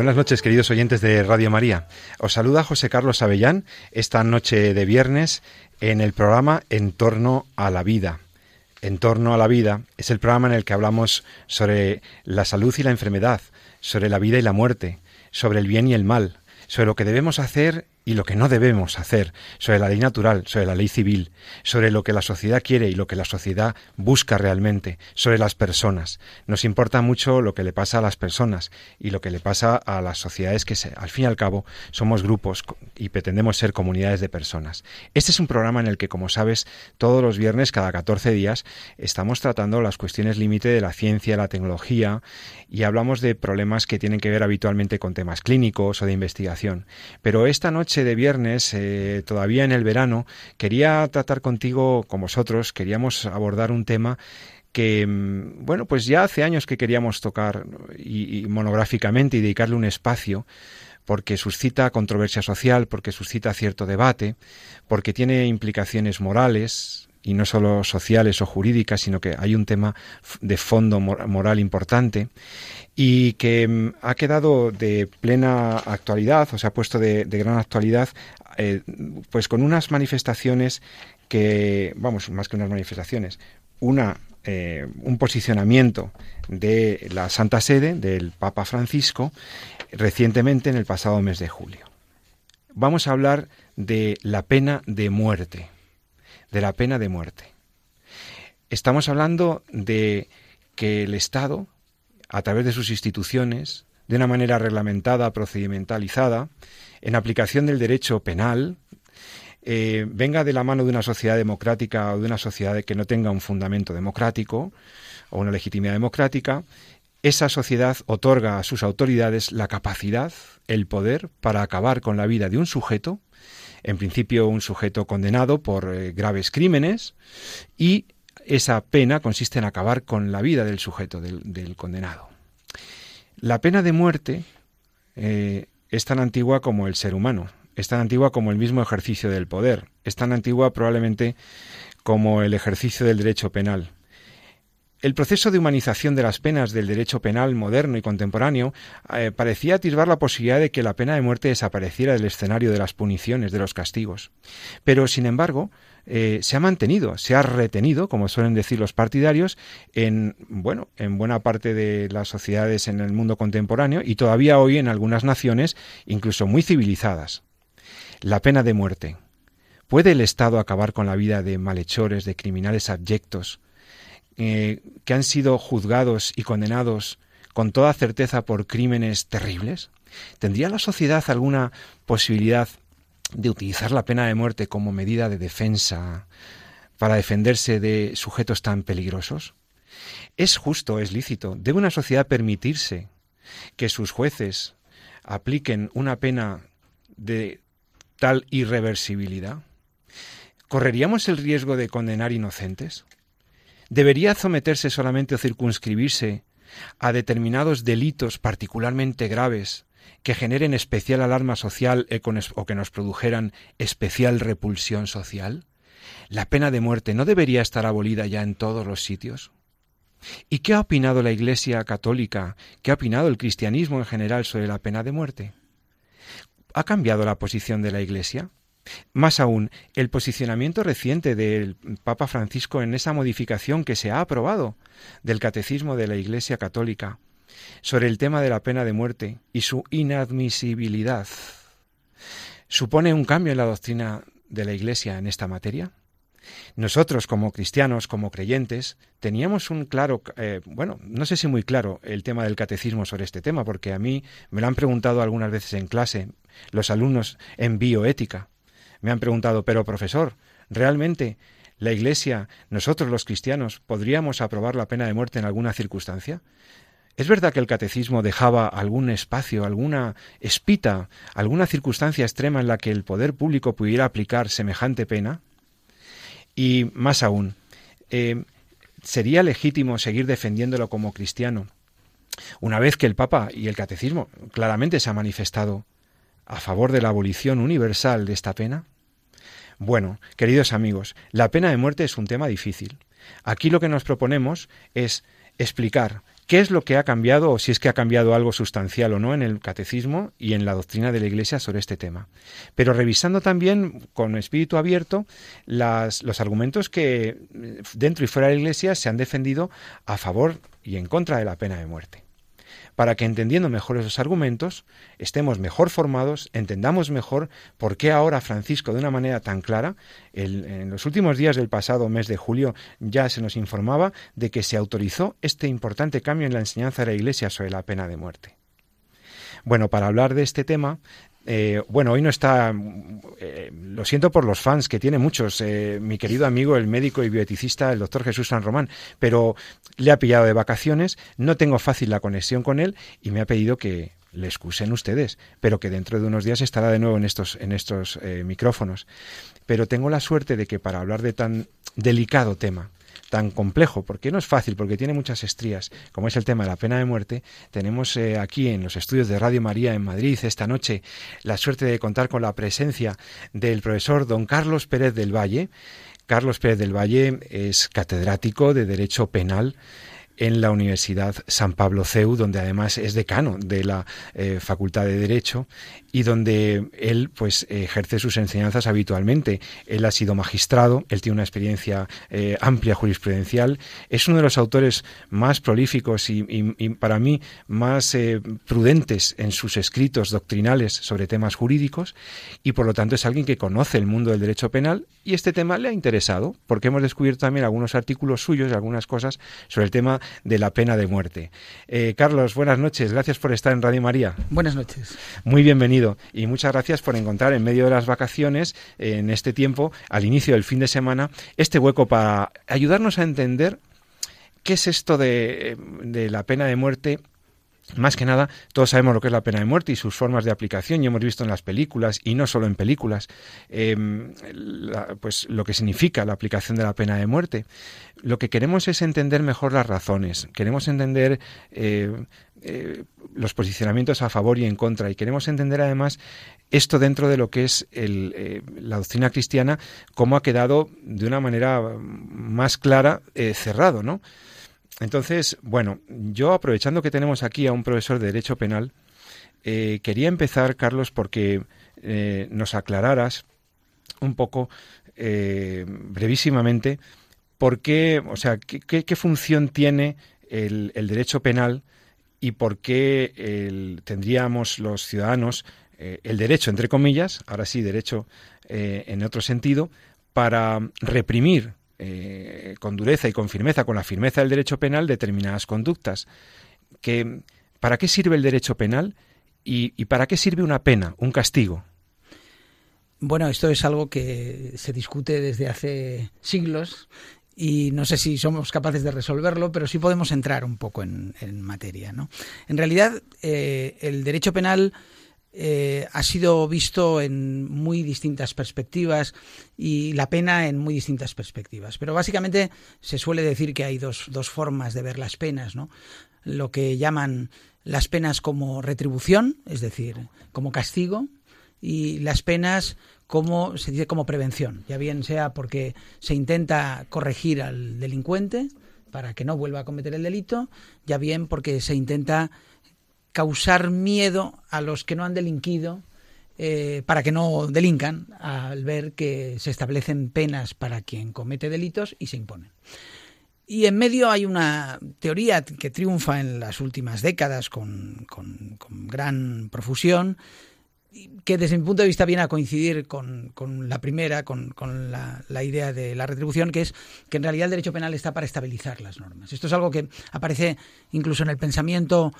Buenas noches, queridos oyentes de Radio María. Os saluda José Carlos Avellán esta noche de viernes en el programa En torno a la vida. En torno a la vida es el programa en el que hablamos sobre la salud y la enfermedad, sobre la vida y la muerte, sobre el bien y el mal, sobre lo que debemos hacer y lo que no debemos hacer, sobre la ley natural, sobre la ley civil, sobre lo que la sociedad quiere y lo que la sociedad busca realmente, sobre las personas. Nos importa mucho lo que le pasa a las personas y lo que le pasa a las sociedades que, al fin y al cabo, somos grupos y pretendemos ser comunidades de personas. Este es un programa en el que, como sabes, todos los viernes, cada 14 días, estamos tratando las cuestiones límite de la ciencia, la tecnología y hablamos de problemas que tienen que ver habitualmente con temas clínicos o de investigación. Pero esta noche de viernes, eh, todavía en el verano, quería tratar contigo, con vosotros, queríamos abordar un tema que, mm, bueno, pues ya hace años que queríamos tocar y, monográficamente y dedicarle un espacio porque suscita controversia social, porque suscita cierto debate, porque tiene implicaciones morales, y no solo sociales o jurídicas, sino que hay un tema de fondo moral importante y que mm, ha quedado de plena actualidad, o se ha puesto de, gran actualidad, eh, pues con unas manifestaciones que, vamos, más que unas manifestaciones, una eh, un posicionamiento de la Santa Sede, del Papa Francisco, recientemente en el pasado mes de julio. Vamos a hablar de la pena de muerte de la pena de muerte. Estamos hablando de que el Estado, a través de sus instituciones, de una manera reglamentada, procedimentalizada, en aplicación del derecho penal, eh, venga de la mano de una sociedad democrática o de una sociedad que no tenga un fundamento democrático o una legitimidad democrática, esa sociedad otorga a sus autoridades la capacidad, el poder para acabar con la vida de un sujeto en principio un sujeto condenado por eh, graves crímenes y esa pena consiste en acabar con la vida del sujeto, del, condenado. La pena de muerte eh, es tan antigua como el ser humano, es tan antigua como el mismo ejercicio del poder, es tan antigua probablemente como el ejercicio del derecho penal. El proceso de humanización de las penas del derecho penal moderno y contemporáneo eh, parecía atisbar la posibilidad de que la pena de muerte desapareciera del escenario de las puniciones, de los castigos. Pero, sin embargo, eh, se ha mantenido, se ha retenido, como suelen decir los partidarios, en bueno, en buena parte de las sociedades en el mundo contemporáneo y todavía hoy en algunas naciones, incluso muy civilizadas. La pena de muerte. ¿Puede el Estado acabar con la vida de malhechores, de criminales abyectos? Eh, que han sido juzgados y condenados con toda certeza por crímenes terribles? ¿Tendría la sociedad alguna posibilidad de utilizar la pena de muerte como medida de defensa para defenderse de sujetos tan peligrosos? ¿Es justo, es lícito? ¿Debe una sociedad permitirse que sus jueces apliquen una pena de tal irreversibilidad? ¿Correríamos el riesgo de condenar inocentes? Debería someterse solamente o circunscribirse a determinados delitos particularmente graves que generen especial alarma social o que nos produjeran especial repulsión social? ¿La pena de muerte no debería estar abolida ya en todos los sitios? ¿Y qué ha opinado la Iglesia católica, qué ha opinado el cristianismo en general sobre la pena de muerte? ¿Ha cambiado la posición de la Iglesia? Más aún, el posicionamiento reciente del Papa Francisco en esa modificación que se ha aprobado del Catecismo de la Iglesia Católica sobre el tema de la pena de muerte y su inadmisibilidad, ¿supone un cambio en la doctrina de la Iglesia en esta materia? Nosotros, como cristianos, como creyentes, teníamos un claro, eh, bueno, no sé si muy claro el tema del catecismo sobre este tema, porque a mí me lo han preguntado algunas veces en clase los alumnos en bioética. Me han preguntado, pero profesor, ¿realmente la Iglesia, nosotros los cristianos, podríamos aprobar la pena de muerte en alguna circunstancia? Es verdad que el catecismo dejaba algún espacio, alguna espita, alguna circunstancia extrema en la que el poder público pudiera aplicar semejante pena. Y más aún, eh, ¿sería legítimo seguir defendiéndolo como cristiano? Una vez que el Papa y el Catecismo claramente se ha manifestado a favor de la abolición universal de esta pena. Bueno, queridos amigos, la pena de muerte es un tema difícil. Aquí lo que nos proponemos es explicar qué es lo que ha cambiado o si es que ha cambiado algo sustancial o no en el catecismo y en la doctrina de la Iglesia sobre este tema. Pero revisando también con espíritu abierto los argumentos que dentro y fuera de la Iglesia se han defendido a favor y en contra de la pena de muerte para que entendiendo mejor esos argumentos, estemos mejor formados, entendamos mejor por qué ahora Francisco, de una manera tan clara, en los últimos días del pasado mes de julio ya se nos informaba de que se autorizó este importante cambio en la enseñanza de la Iglesia sobre la pena de muerte. Bueno, para hablar de este tema eh, bueno, hoy no está, eh, lo siento por los fans, que tiene muchos, eh, mi querido amigo, el médico y bioeticista, el doctor Jesús San Román, pero le ha pillado de vacaciones, no tengo fácil la conexión con él y me ha pedido que le excusen ustedes, pero que dentro de unos días estará de nuevo en estos, en estos micrófonos. Pero tengo la suerte de que para hablar de tan delicado tema, tan complejo, porque no es fácil, porque tiene muchas estrías, como es el tema de la pena de muerte, tenemos eh, aquí en los estudios de Radio María en Madrid esta noche la suerte de contar con la presencia del profesor don Carlos Pérez del Valle. Carlos Pérez del Valle es catedrático de Derecho Penal en la Universidad San Pablo CEU, donde además es decano de la eh, Facultad de Derecho y donde él pues ejerce sus enseñanzas habitualmente. Él ha sido magistrado, él tiene una experiencia eh, amplia jurisprudencial, es uno de los autores más prolíficos y, para mí más eh, prudentes en sus escritos doctrinales sobre temas jurídicos y por lo tanto es alguien que conoce el mundo del derecho penal y este tema le ha interesado porque hemos descubierto también algunos artículos suyos y algunas cosas sobre el tema de la pena de muerte. Eh, Carlos, buenas noches. Gracias por estar en Radio María. Buenas noches. Muy bienvenido y muchas gracias por encontrar en medio de las vacaciones, en este tiempo, al inicio del fin de semana, este hueco para ayudarnos a entender qué es esto de, la pena de muerte más que nada, todos sabemos lo que es la pena de muerte y sus formas de aplicación, y hemos visto en las películas, y no solo en películas, em, pues lo que significa la aplicación de la pena de muerte. Lo que queremos es entender mejor las razones, queremos entender eh, eh, los posicionamientos a favor y en contra, y queremos entender además esto dentro de lo que es eh, la doctrina cristiana, cómo ha quedado de una manera más clara cerrado, ¿no? Entonces, bueno, yo aprovechando que tenemos aquí a un profesor de Derecho Penal, eh, quería empezar, Carlos, porque eh, nos aclararas un poco, eh, brevísimamente, por qué, o sea, qué, función tiene el, derecho penal y por qué tendríamos los ciudadanos el derecho, entre comillas, ahora sí, derecho en otro sentido, para reprimir eh, con dureza y con firmeza, con la firmeza del derecho penal, determinadas conductas. Que, ¿Para qué sirve el derecho penal y, para qué sirve una pena, un castigo? Bueno, esto es algo que se discute desde hace siglos y no sé si somos capaces de resolverlo, pero sí podemos entrar un poco en, materia. ¿no? En realidad, eh, el derecho penal eh, ha sido visto en muy distintas perspectivas y la pena en muy distintas perspectivas. Pero básicamente se suele decir que hay dos, dos formas de ver las penas, ¿no? Lo que llaman las penas como retribución, es decir, como castigo, y las penas como se dice como prevención, ya bien sea porque se intenta corregir al delincuente para que no vuelva a cometer el delito, ya bien porque se intenta causar miedo a los que no han delinquido eh, para que no delincan al ver que se establecen penas para quien comete delitos y se imponen. Y en medio hay una teoría que triunfa en las últimas décadas con, gran profusión, que desde mi punto de vista viene a coincidir con, la primera, con, la, la, idea de la retribución, que es que en realidad el derecho penal está para estabilizar las normas. Esto es algo que aparece incluso en el pensamiento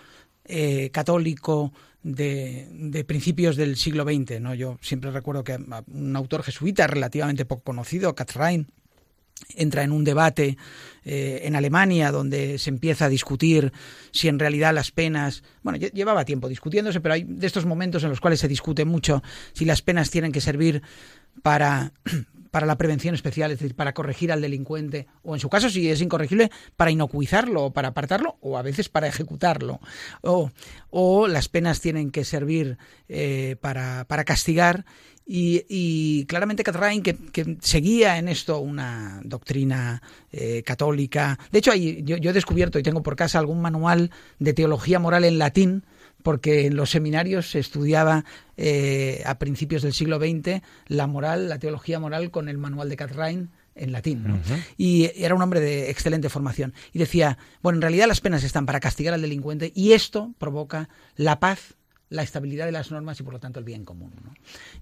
eh, católico de, principios del siglo XX. ¿no? Yo siempre recuerdo que un autor jesuita relativamente poco conocido, Catherine, entra en un debate eh, en Alemania donde se empieza a discutir si en realidad las penas, bueno, llevaba tiempo discutiéndose, pero hay de estos momentos en los cuales se discute mucho si las penas tienen que servir para para la prevención especial, es decir, para corregir al delincuente, o en su caso, si es incorregible, para inocuizarlo para apartarlo, o a veces para ejecutarlo. O, o las penas tienen que servir eh, para, para castigar y, claramente Catrain, que, seguía en esto una doctrina eh, católica. De hecho, yo, he descubierto y tengo por casa algún manual de teología moral en latín, porque en los seminarios se estudiaba eh, a principios del siglo XX la moral, la teología moral con el manual de Catrain en latín. Y era un hombre de excelente formación. Y decía, bueno, en realidad las penas están para castigar al delincuente y esto provoca la paz la estabilidad de las normas y por lo tanto el bien común.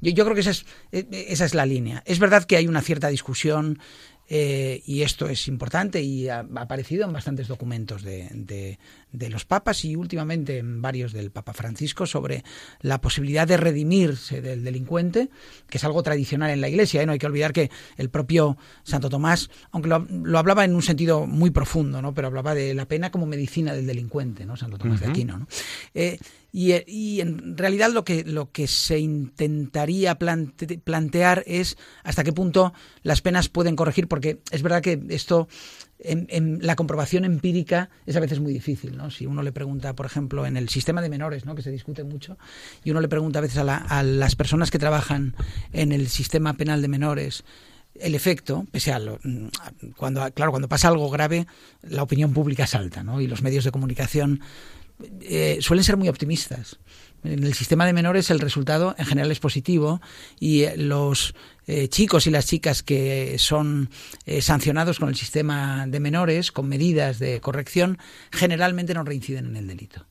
Yo, yo, creo que esa es, e, e, esa es la línea. Es verdad que hay una cierta discusión eh, y esto es importante y ha, aparecido en bastantes documentos de, de, los papas y últimamente en varios del Papa Francisco sobre la posibilidad de redimirse del delincuente, que es algo tradicional en la Iglesia. ¿eh? No hay que olvidar que el propio Santo Tomás, aunque lo, hablaba en un sentido muy profundo, ¿no? pero hablaba de la pena como medicina del delincuente, ¿no? Santo Tomás de Aquino. ¿no? Eh, y, en realidad lo que, lo que se intentaría plantear es hasta qué punto las penas pueden corregir, porque es verdad que esto, en, la comprobación empírica es a veces muy difícil. ¿no? Si uno le pregunta, por ejemplo, en el sistema de menores, ¿no? que se discute mucho, y uno le pregunta a veces a, a las personas que trabajan en el sistema penal de menores, el efecto, pese a lo, cuando claro, cuando pasa algo grave, la opinión pública salta, ¿no? Y los medios de comunicación eh, suelen ser muy optimistas. En el sistema de menores el resultado en general es positivo y eh, los eh, chicos y las chicas que son sancionados con el sistema de menores, con medidas de corrección, generalmente no reinciden en el delito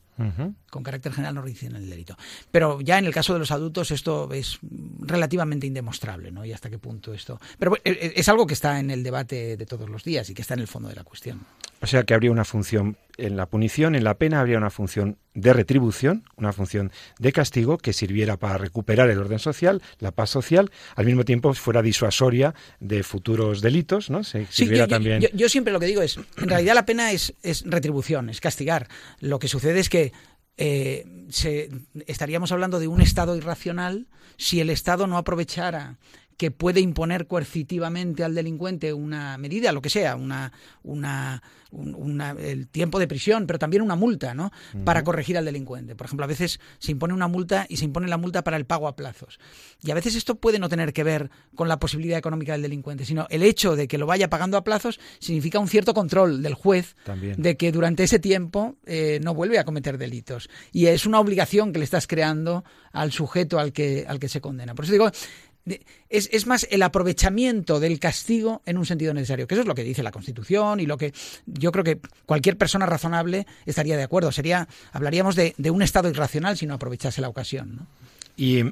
con carácter general no reinciden en el delito. Pero ya en el caso de los adultos esto es relativamente indemostrable, ¿no? Y hasta qué punto esto. Pero e, e, es algo que está en el debate de todos los días y que está en el fondo de la cuestión. O sea que habría una función en la punición, en la pena, habría una función de retribución, una función de castigo que sirviera para recuperar el orden social, la paz social, al mismo tiempo fuera disuasoria de futuros delitos, ¿no? Se sirviera yo, también... yo, siempre lo que digo es, en realidad la pena es, es retribución, es castigar. Lo que sucede es que eh, se, estaríamos hablando de un Estado irracional si el Estado no aprovechara que puede imponer coercitivamente al delincuente una medida, lo que sea, una, una, el tiempo de prisión, pero también una multa, ¿no? Para corregir al delincuente. Por ejemplo, a veces se impone una multa y se impone la multa para el pago a plazos. Y a veces esto puede no tener que ver con la posibilidad económica del delincuente, sino el hecho de que lo vaya pagando a plazos significa un cierto control del juez de que durante ese tiempo eh, no vuelve a cometer delitos. Y es una obligación que le estás creando al sujeto al que, al que se condena. Por eso digo, es, es, más el aprovechamiento del castigo en un sentido necesario, que eso es lo que dice la Constitución y lo que yo creo que cualquier persona razonable estaría de acuerdo. Sería, hablaríamos de, un Estado irracional si no aprovechase la ocasión. Y,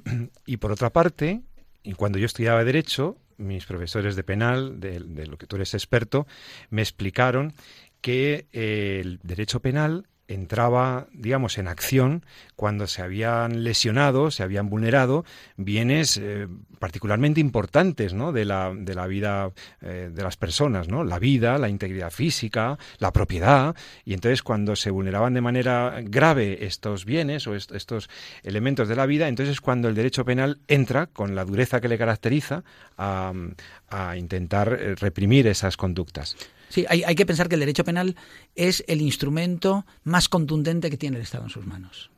y, por otra parte, cuando yo estudiaba Derecho, mis profesores de penal, de, de lo que tú eres experto, me explicaron que el derecho penal entraba, digamos, en acción cuando se habían lesionado, se habían vulnerado bienes eh, particularmente importantes ¿no? de, la, de la vida eh, de las personas, ¿no? la vida, la integridad física, la propiedad, y entonces cuando se vulneraban de manera grave estos bienes o estos elementos de la vida, entonces es cuando el derecho penal entra con la dureza que le caracteriza a, intentar eh, reprimir esas conductas. Sí, hay, hay, que pensar que el derecho penal es el instrumento más contundente que tiene el Estado en sus manos.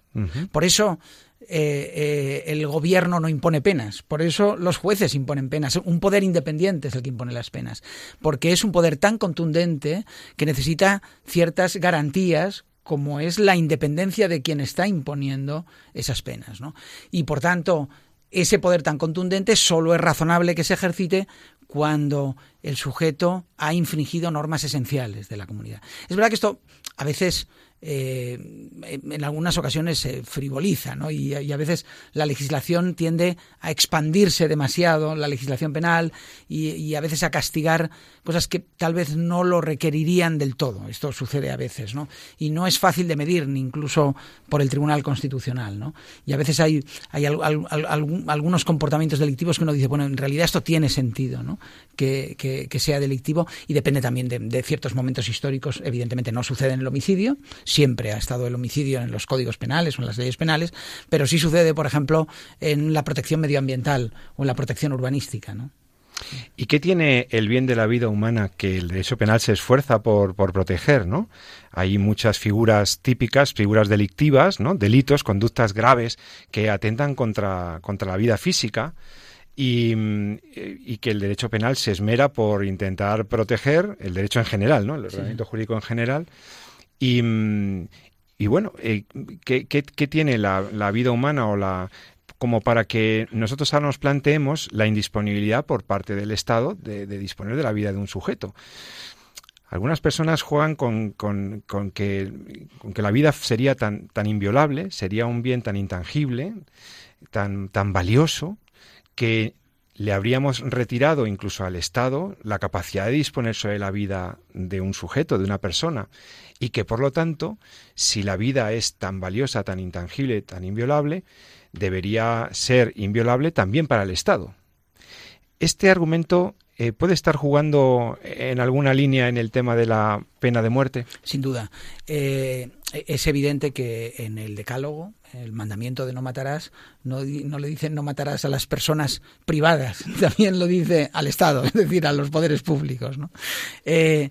Por eso eh, eh, el gobierno no impone penas, por eso los jueces imponen penas. Un poder independiente es el que impone las penas, porque es un poder tan contundente que necesita ciertas garantías como es la independencia de quien está imponiendo esas penas. ¿no? Y por tanto, ese poder tan contundente solo es razonable que se ejercite cuando el sujeto ha infringido normas esenciales de la comunidad. Es verdad que esto a veces eh, en algunas ocasiones se frivoliza, ¿no? Y, a veces la legislación tiende a expandirse demasiado, la legislación penal, y, a veces a castigar cosas que tal vez no lo requerirían del todo. Esto sucede a veces, ¿no? Y no es fácil de medir, ni incluso por el Tribunal Constitucional. Y a veces hay, hay algunos comportamientos delictivos que uno dice, bueno, en realidad esto tiene sentido, ¿no? Que, sea delictivo y depende también de, de ciertos momentos históricos. Evidentemente no sucede en el homicidio, siempre ha estado el homicidio en los códigos penales o en las leyes penales, pero sí sucede, por ejemplo, en la protección medioambiental o en la protección urbanística, ¿no? ¿Y qué tiene el bien de la vida humana que el derecho penal se esfuerza por, por proteger, ¿no? Hay muchas figuras típicas, figuras delictivas, ¿no? Delitos, conductas graves que atentan contra, contra la vida física y, y, que el derecho penal se esmera por intentar proteger el derecho en general, ¿no? El ordenamiento jurídico en general y, y bueno, eh, ¿qué, qué, tiene la, la, vida humana o la como para que nosotros ahora nos planteemos la indisponibilidad por parte del Estado de, disponer de la vida de un sujeto? Algunas personas juegan con, con, con, que, con que la vida sería tan, tan inviolable, sería un bien tan intangible, tan, tan valioso, que le habríamos retirado incluso al Estado la capacidad de disponer sobre la vida de un sujeto, de una persona, y que por lo tanto, si la vida es tan valiosa, tan intangible, tan inviolable, debería ser inviolable también para el Estado. Este argumento eh, puede estar jugando en alguna línea en el tema de la pena de muerte. Sin duda. Eh, es evidente que en el Decálogo, el mandamiento de no matarás, no, le dicen no matarás a las personas privadas, también lo dice al Estado, es decir, a los poderes públicos. ¿no? Eh,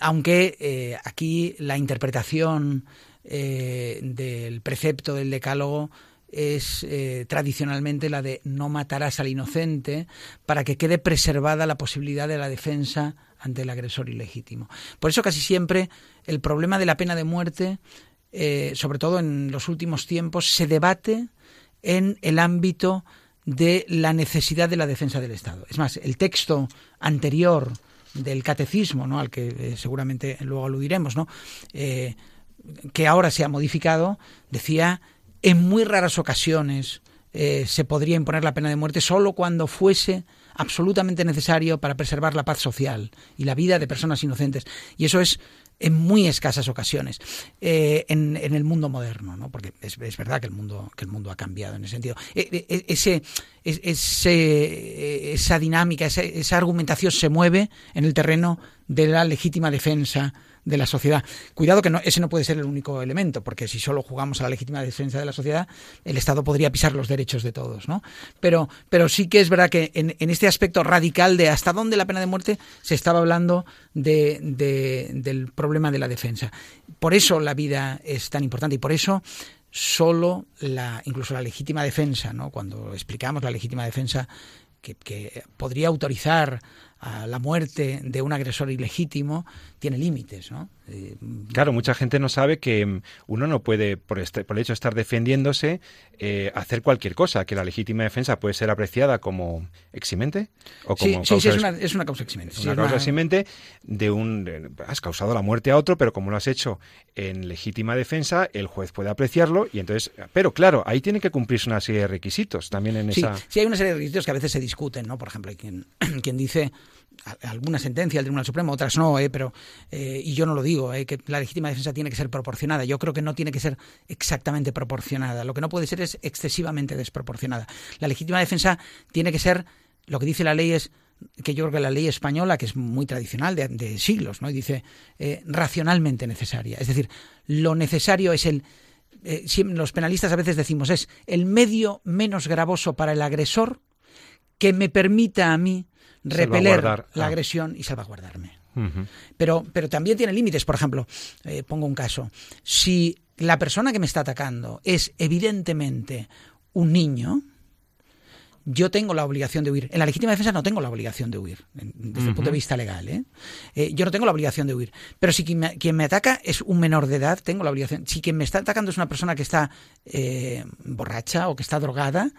aunque aquí la interpretación del precepto del Decálogo es tradicionalmente la de no matarás al inocente para que quede preservada la posibilidad de la defensa ante el agresor ilegítimo. Por eso casi siempre el problema de la pena de muerte, eh, sobre todo en los últimos tiempos, se debate en el ámbito de la necesidad de la defensa del Estado. Es más, el texto anterior del catecismo, ¿no? al que eh, seguramente luego aludiremos, ¿no? Eh, que ahora se ha modificado, decía en muy raras ocasiones se podría imponer la pena de muerte solo cuando fuese absolutamente necesario para preservar la paz social y la vida de personas inocentes. Y eso es en muy escasas ocasiones eh, en, el mundo moderno, ¿no? porque es, verdad que el mundo que el mundo ha cambiado en ese sentido. E, e, e, ese, esa dinámica, esa argumentación se mueve en el terreno de la legítima defensa de la sociedad. Cuidado que no, ese no puede ser el único elemento, porque si solo jugamos a la legítima defensa de la sociedad, el Estado podría pisar los derechos de todos, ¿no? Pero, pero sí que es verdad que en, este aspecto radical de hasta dónde la pena de muerte se estaba hablando de, del problema de la defensa. Por eso la vida es tan importante y por eso solo la, incluso la legítima defensa, ¿no? Cuando explicamos la legítima defensa que, que podría autorizar a la muerte de un agresor ilegítimo tiene límites, ¿no? Eh, claro, mucha gente no sabe que mm, uno no puede, por, este, por el hecho de estar defendiéndose, eh, hacer cualquier cosa, que la legítima defensa puede ser apreciada como eximente o como sí, sí, es, una, es, una, causa eximente. Una causa eximente de un... has causado la muerte a otro, pero como lo has hecho en legítima defensa, el juez puede apreciarlo y entonces... Pero claro, ahí tiene que cumplirse una serie de requisitos también en esa... Sí, hay una serie de requisitos que a veces se discuten, ¿no? Por ejemplo, hay quien, quien dice alguna sentencia del Tribunal Supremo, otras no, ¿eh? pero eh, y yo no lo digo, ¿eh? que la legítima defensa tiene que ser proporcionada. Yo creo que no tiene que ser exactamente proporcionada. Lo que no puede ser es excesivamente desproporcionada. La legítima defensa tiene que ser, lo que dice la ley es que yo creo que la ley española, que es muy tradicional de, siglos, ¿no? Y dice eh, racionalmente necesaria. Es decir, lo necesario es el los penalistas a veces decimos es el medio menos gravoso para el agresor que me permita a mí repeler la ah. agresión y salvaguardarme. pero, pero también tiene límites. Por ejemplo, eh, pongo un caso. Si la persona que me está atacando es evidentemente un niño, yo tengo la obligación de huir. En la legítima defensa no tengo la obligación de huir, desde el punto de vista legal. ¿eh? ¿eh? yo no tengo la obligación de huir. Pero si quien me, quien me, ataca es un menor de edad, tengo la obligación. Si quien me está atacando es una persona que está eh, borracha o que está drogada,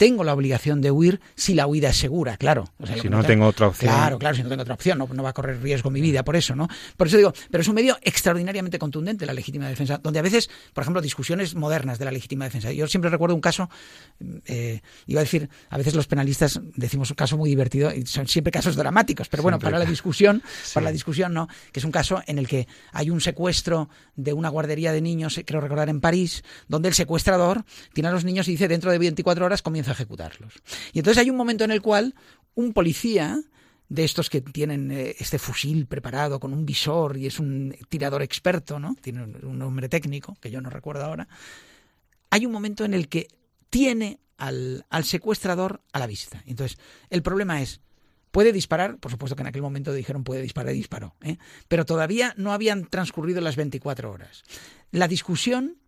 tengo la obligación de huir si la huida es segura, claro. si no tengo otra opción. Claro, claro, si no tengo otra opción, no, no, va a correr riesgo mi vida por eso, ¿no? Por eso digo, pero es un medio extraordinariamente contundente la legítima defensa, donde a veces, por ejemplo, discusiones modernas de la legítima defensa. Yo siempre recuerdo un caso, eh, iba a decir, a veces los penalistas decimos un caso muy divertido y son siempre casos dramáticos, pero bueno, para la discusión, para la discusión no, que es un caso en el que hay un secuestro de una guardería de niños, creo recordar en París, donde el secuestrador tiene a los niños y dice dentro de 24 horas comienza ejecutarlos. Y entonces hay un momento en el cual un policía de estos que tienen eh, este fusil preparado con un visor y es un tirador experto, ¿no? Tiene un nombre técnico que yo no recuerdo ahora. Hay un momento en el que tiene al, al secuestrador a la vista. Entonces, el problema es, Puede disparar, por supuesto que en aquel momento dijeron puede disparar y disparó, ¿eh? pero todavía no habían transcurrido las 24 horas. La discusión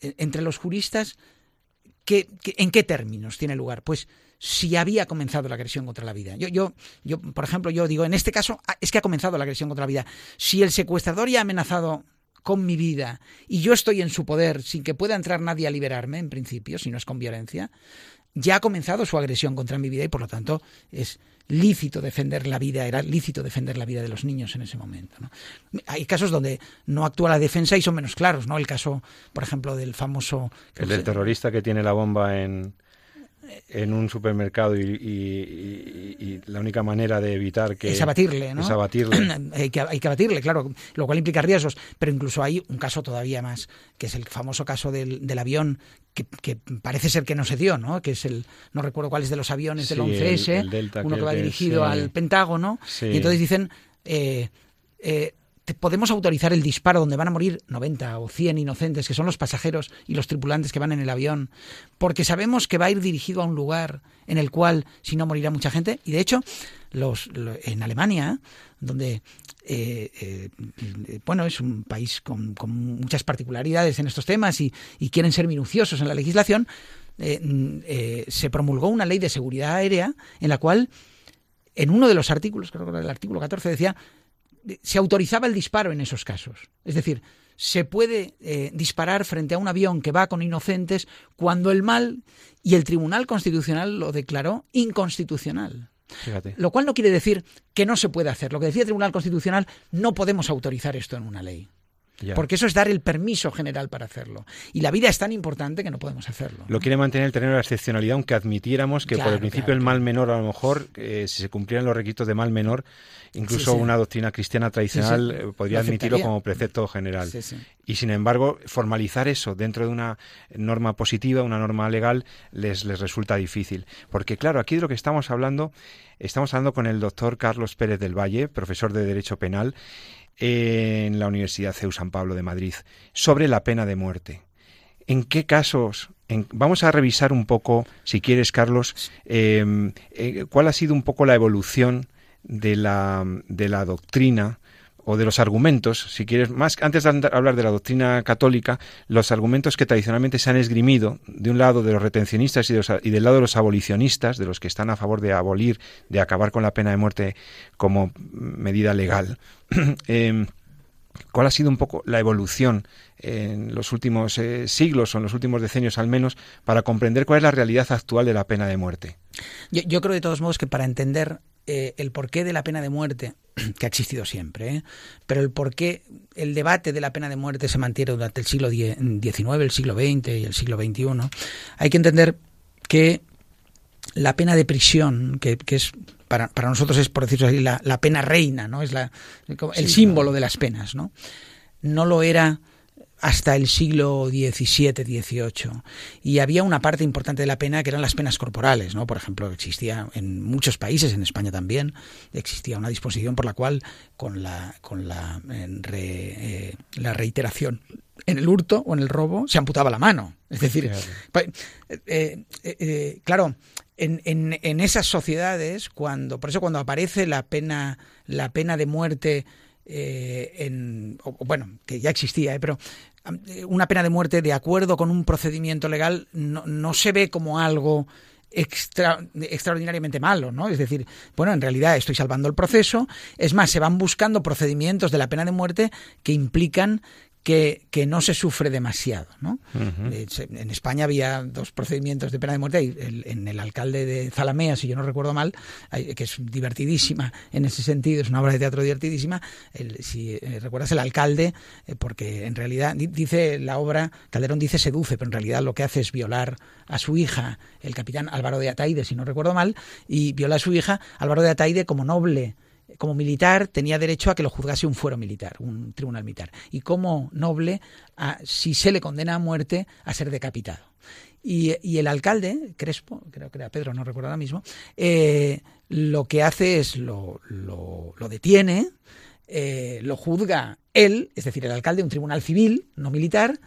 eh, entre los juristas, ¿en qué términos tiene lugar? Pues si había comenzado la agresión contra la vida. Yo, yo, yo, por ejemplo, yo digo, en este caso ah, es que ha comenzado la agresión contra la vida. Si el secuestrador ya ha amenazado con mi vida y yo estoy en su poder sin que pueda entrar nadie a liberarme, en principio, si no es con violencia, ya ha comenzado su agresión contra mi vida y por lo tanto es lícito defender la vida, era lícito defender la vida de los niños en ese momento. Hay casos donde no actúa la defensa y son menos claros, ¿no? El caso, por ejemplo, del famoso... El del terrorista que tiene la bomba en en un supermercado y, la única manera de evitar que... Es abatirle, ¿no? Es abatirle. hay, que, hay que abatirle, claro, lo cual implica riesgos, pero incluso hay un caso todavía más, que es el famoso caso del, del avión que, parece ser que no se dio, ¿no? Que es el, no recuerdo cuál es de los aviones del 11S, uno que va dirigido al Pentágono, y entonces dicen... Eh, eh, podemos autorizar el disparo donde van a morir 90 o 100 inocentes, que son los pasajeros y los tripulantes que van en el avión, porque sabemos que va a ir dirigido a un lugar en el cual si no morirá mucha gente. Y de hecho, los, en Alemania, donde eh, eh, bueno, es un país con, muchas particularidades en estos temas y, quieren ser minuciosos en la legislación, eh, se promulgó una ley de seguridad aérea en la cual, en uno de los artículos, creo que era el artículo 14, decía se autorizaba el disparo en esos casos. Es decir, se puede disparar frente a un avión que va con inocentes cuando el mal y el Tribunal Constitucional lo declaró inconstitucional. Lo cual no quiere decir que no se puede hacer. Lo que decía el Tribunal Constitucional, no podemos autorizar esto en una ley. Porque eso es dar el permiso general para hacerlo. Y la vida es tan importante que no podemos hacerlo. Lo quiere mantener el terreno de la excepcionalidad, aunque admitiéramos que por el principio el mal menor, a lo mejor, eh, si se cumplieran los requisitos de mal menor, incluso una doctrina cristiana tradicional eh, podría admitirlo como precepto general. Y sin embargo, formalizar eso dentro de una norma positiva, una norma legal, les, les resulta difícil. Porque claro, aquí de lo que estamos hablando, estamos hablando con el doctor Carlos Pérez del Valle, profesor de Derecho Penal, en la Universidad CEU San Pablo de Madrid sobre la pena de muerte. ¿En qué casos? vamos a revisar un poco, si quieres, Carlos, em, eh, cuál ha sido un poco la evolución de la, de la doctrina o de los argumentos, si quieres, más antes de hablar de la doctrina católica, los argumentos que tradicionalmente se han esgrimido, de un lado de los retencionistas y, y, del lado de los abolicionistas, de los que están a favor de abolir, de acabar con la pena de muerte como medida legal. Em, ¿Cuál ha sido un poco la evolución en los últimos eh, siglos o en los últimos decenios al menos para comprender cuál es la realidad actual de la pena de muerte? yo creo de todos modos que para entender eh, el porqué de la pena de muerte, que ha existido siempre, ¿eh? pero el porqué, el debate de la pena de muerte se mantiene durante el siglo XIX, el siglo XX y el siglo XXI, hay que entender que la pena de prisión, que, es para, para, nosotros es, por decirlo así, la, pena reina, ¿no? Es la, el símbolo de las penas, ¿no? No lo era hasta el siglo XVII, XVIII. Y había una parte importante de la pena que eran las penas corporales, ¿no? Por ejemplo, existía en muchos países, en España también, existía una disposición por la cual con la, con la, eh, la reiteración en el hurto o en el robo se amputaba la mano. Es decir, eh, eh, claro, en, en, en, esas sociedades, cuando, por eso cuando aparece la pena, la pena de muerte en, bueno, que ya existía, pero una pena de muerte de acuerdo con un procedimiento legal no, no se ve como algo extraordinariamente malo, ¿no? Es decir, bueno, en realidad estoy salvando el proceso. Es más, se van buscando procedimientos de la pena de muerte que implican que, que no se sufre demasiado. ¿no? En España había dos procedimientos de pena de muerte. en el alcalde de Zalamea, si yo no recuerdo mal, que es divertidísima en ese sentido, es una obra de teatro divertidísima. si eh, recuerdas, el alcalde, eh, porque en realidad dice la obra, Calderón dice seduce, pero en realidad lo que hace es violar a su hija, el capitán Álvaro de Ataide, si no recuerdo mal, y viola a su hija, Álvaro de Ataide, como noble como militar tenía derecho a que lo juzgase un fuero militar, un tribunal militar. Y como noble, si se le condena a muerte, a ser decapitado. Y, el alcalde, Crespo, creo que era Pedro, no recuerdo ahora mismo, eh, lo que hace es lo, lo, detiene, eh, lo juzga él, es decir, el alcalde, un tribunal civil, no militar,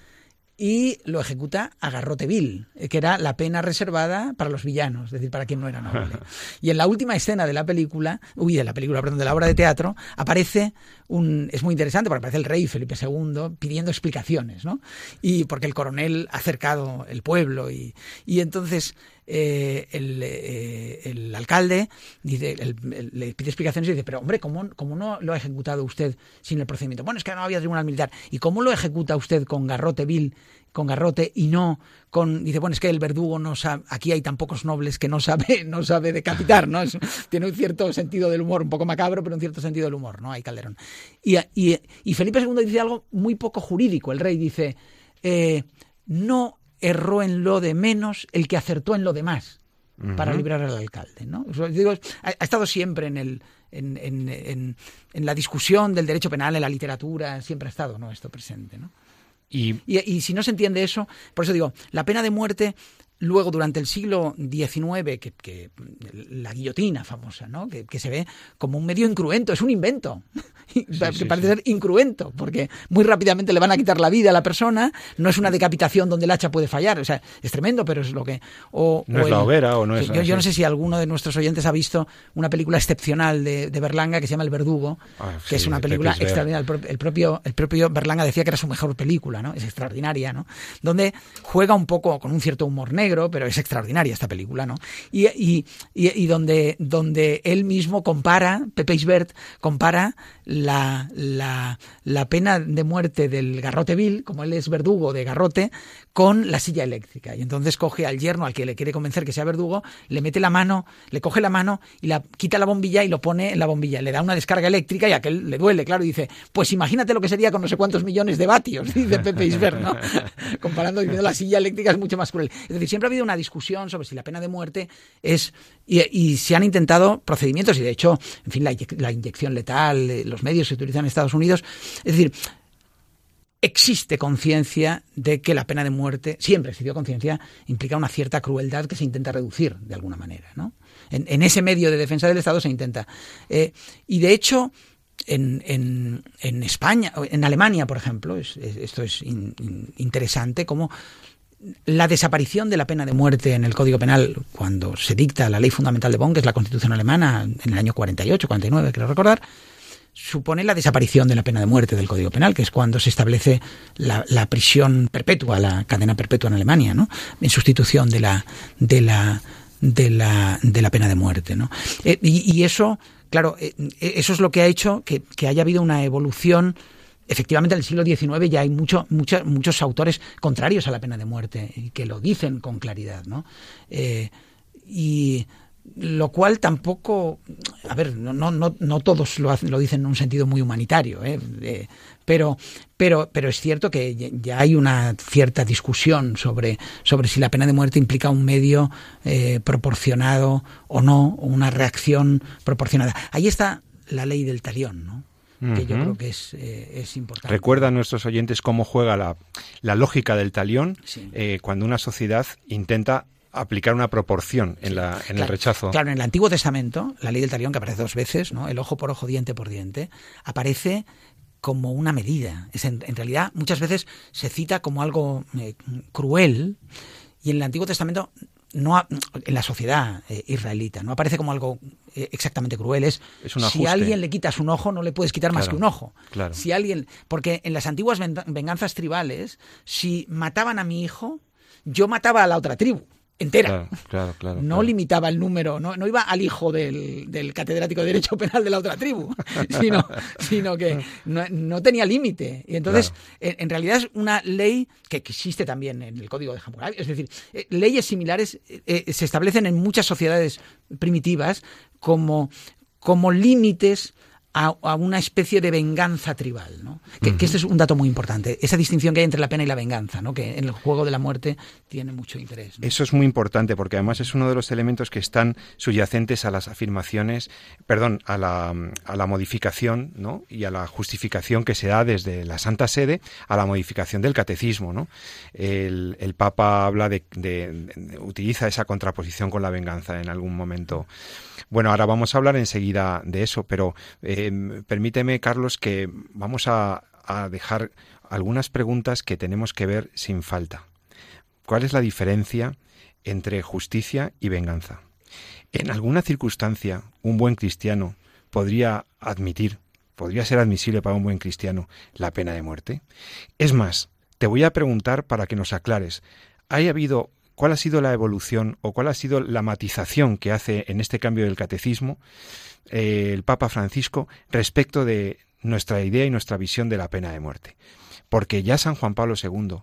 y lo ejecuta a garrote vil, eh, que era la pena reservada para los villanos, es decir, para quien no era noble. Y en la última escena de la película, uy, de la película, perdón, de la obra de teatro, aparece un, es muy interesante porque aparece el rey Felipe II pidiendo explicaciones, ¿no? Y porque el coronel ha cercado el pueblo y, y entonces eh, eh, el, alcalde dice, le pide explicaciones y dice, pero hombre, ¿cómo, ¿cómo, no lo ha ejecutado usted sin el procedimiento? Bueno, es que no había tribunal militar. ¿Y cómo lo ejecuta usted con garrote vil, con garrote y no con... Dice, bueno, es que el verdugo no sabe, aquí hay tan pocos nobles que no sabe, no sabe decapitar, ¿no? tiene un cierto sentido del humor, un poco macabro, pero un cierto sentido del humor, ¿no? Hay Calderón. Y, Felipe II dice algo muy poco jurídico. El rey dice, eh, no erró en lo de menos el que acertó en lo de más para librar al alcalde. ¿no? Digo, ha, estado siempre en, el, en, en, en, la discusión del derecho penal, en la literatura, siempre ha estado ¿no? esto presente. ¿no? Y, y, si no se entiende eso, por eso digo, la pena de muerte Luego, durante el siglo XIX, que, la guillotina famosa, ¿no? Que, se ve como un medio incruento, es un invento, que parece ser incruento, porque muy rápidamente le van a quitar la vida a la persona, no es una decapitación donde el hacha puede fallar, o sea, es tremendo, pero es lo que... O, no es la hoguera o no es... Yo, yo, no sé si alguno de nuestros oyentes ha visto una película excepcional de, Berlanga que se llama El Verdugo, ah, que es una película extraordinaria. El, propio, el propio Berlanga decía que era su mejor película, ¿no? Es extraordinaria, ¿no? Donde juega un poco con un cierto humor negro, pero es extraordinaria esta película, ¿no? Y, donde, donde él mismo compara, Pepe Isbert compara la, la, la, pena de muerte del garrote vil, como él es verdugo de garrote, con la silla eléctrica. Y entonces coge al yerno al que le quiere convencer que sea verdugo, le mete la mano, le coge la mano y la quita la bombilla y lo pone en la bombilla. Le da una descarga eléctrica y a aquel le duele, claro, y dice, pues imagínate lo que sería con no sé cuántos millones de vatios, dice Pepe Isbert, ¿no? Comparando diciendo la silla eléctrica es mucho más cruel. Es decir, siempre ha habido una discusión sobre si la pena de muerte es... Y, se han intentado procedimientos y de hecho, en fin, la, inyección letal, eh, los medios se utilizan en Estados Unidos. Es decir, existe conciencia de que la pena de muerte, siempre existió conciencia, implica una cierta crueldad que se intenta reducir de alguna manera. ¿no? En, ese medio de defensa del Estado se intenta. Eh, y de hecho, en, en, en, España, en Alemania, por ejemplo, esto es interesante, como la desaparición de la pena de muerte en el Código Penal cuando se dicta la ley fundamental de Bonn, que es la Constitución alemana, en el año 48, 49, quiero recordar, supone la desaparición de la pena de muerte del Código Penal, que es cuando se establece la, prisión perpetua, la cadena perpetua en Alemania, ¿no? En sustitución de la de la de la, de la pena de muerte, ¿no? Eh, y, eso, claro, eh, eso es lo que ha hecho que haya habido una evolución efectivamente en el siglo XIX ya hay mucho, muchos autores contrarios a la pena de muerte y que lo dicen con claridad, ¿no? Eh, y lo cual tampoco, a ver, no, no, no, todos lo, lo, dicen en un sentido muy humanitario, ¿eh? pero, pero, pero es cierto que ya hay una cierta discusión sobre, sobre si la pena de muerte implica un medio eh, proporcionado o no, una reacción proporcionada. Ahí está la ley del talión, ¿no? Que yo creo que es, eh, es, importante. Recuerda a nuestros oyentes cómo juega la, la lógica del talión eh, cuando una sociedad intenta aplicar una proporción en, la, en el rechazo. Claro, en el Antiguo Testamento, la ley del talión, que aparece dos veces, ¿no? el ojo por ojo, diente por diente, aparece como una medida. Es en, realidad, muchas veces se cita como algo eh, cruel, y en el Antiguo Testamento no en la sociedad eh, israelita no aparece como algo eh, exactamente cruel. Es, si a alguien le quitas un ojo no le puedes quitar más que un ojo. si alguien porque en las antiguas venganzas tribales si mataban a mi hijo yo mataba a la otra tribu entera. Claro, claro, no limitaba el número, no, no iba al hijo del, del, catedrático de Derecho Penal de la otra tribu, sino, sino que no, no tenía límite. Y entonces, en, en, realidad es una ley que existe también en el Código de Hammurabi. Es decir, eh, leyes similares eh, se establecen en muchas sociedades primitivas como, como límites a, una especie de venganza tribal, ¿no? Que, este es un dato muy importante, esa distinción que hay entre la pena y la venganza, ¿no? Que en el juego de la muerte tiene mucho interés. Eso es muy importante porque además es uno de los elementos que están subyacentes a las afirmaciones, perdón, a la, a la modificación, ¿no? Y a la justificación que se da desde la Santa Sede a la modificación del catecismo, ¿no? El, el Papa habla de, de, utiliza esa contraposición con la venganza en algún momento. Bueno, ahora vamos a hablar enseguida de eso, pero eh, permíteme, Carlos, que vamos a, a dejar algunas preguntas que tenemos que ver sin falta. ¿Cuál es la diferencia entre justicia y venganza? En alguna circunstancia, un buen cristiano podría admitir, podría ser admisible para un buen cristiano, la pena de muerte. Es más, te voy a preguntar para que nos aclares, ¿ha habido cuál ha sido la evolución o cuál ha sido la matización que hace en este cambio del catecismo eh, el Papa Francisco respecto de nuestra idea y nuestra visión de la pena de muerte. Porque ya San Juan Pablo II,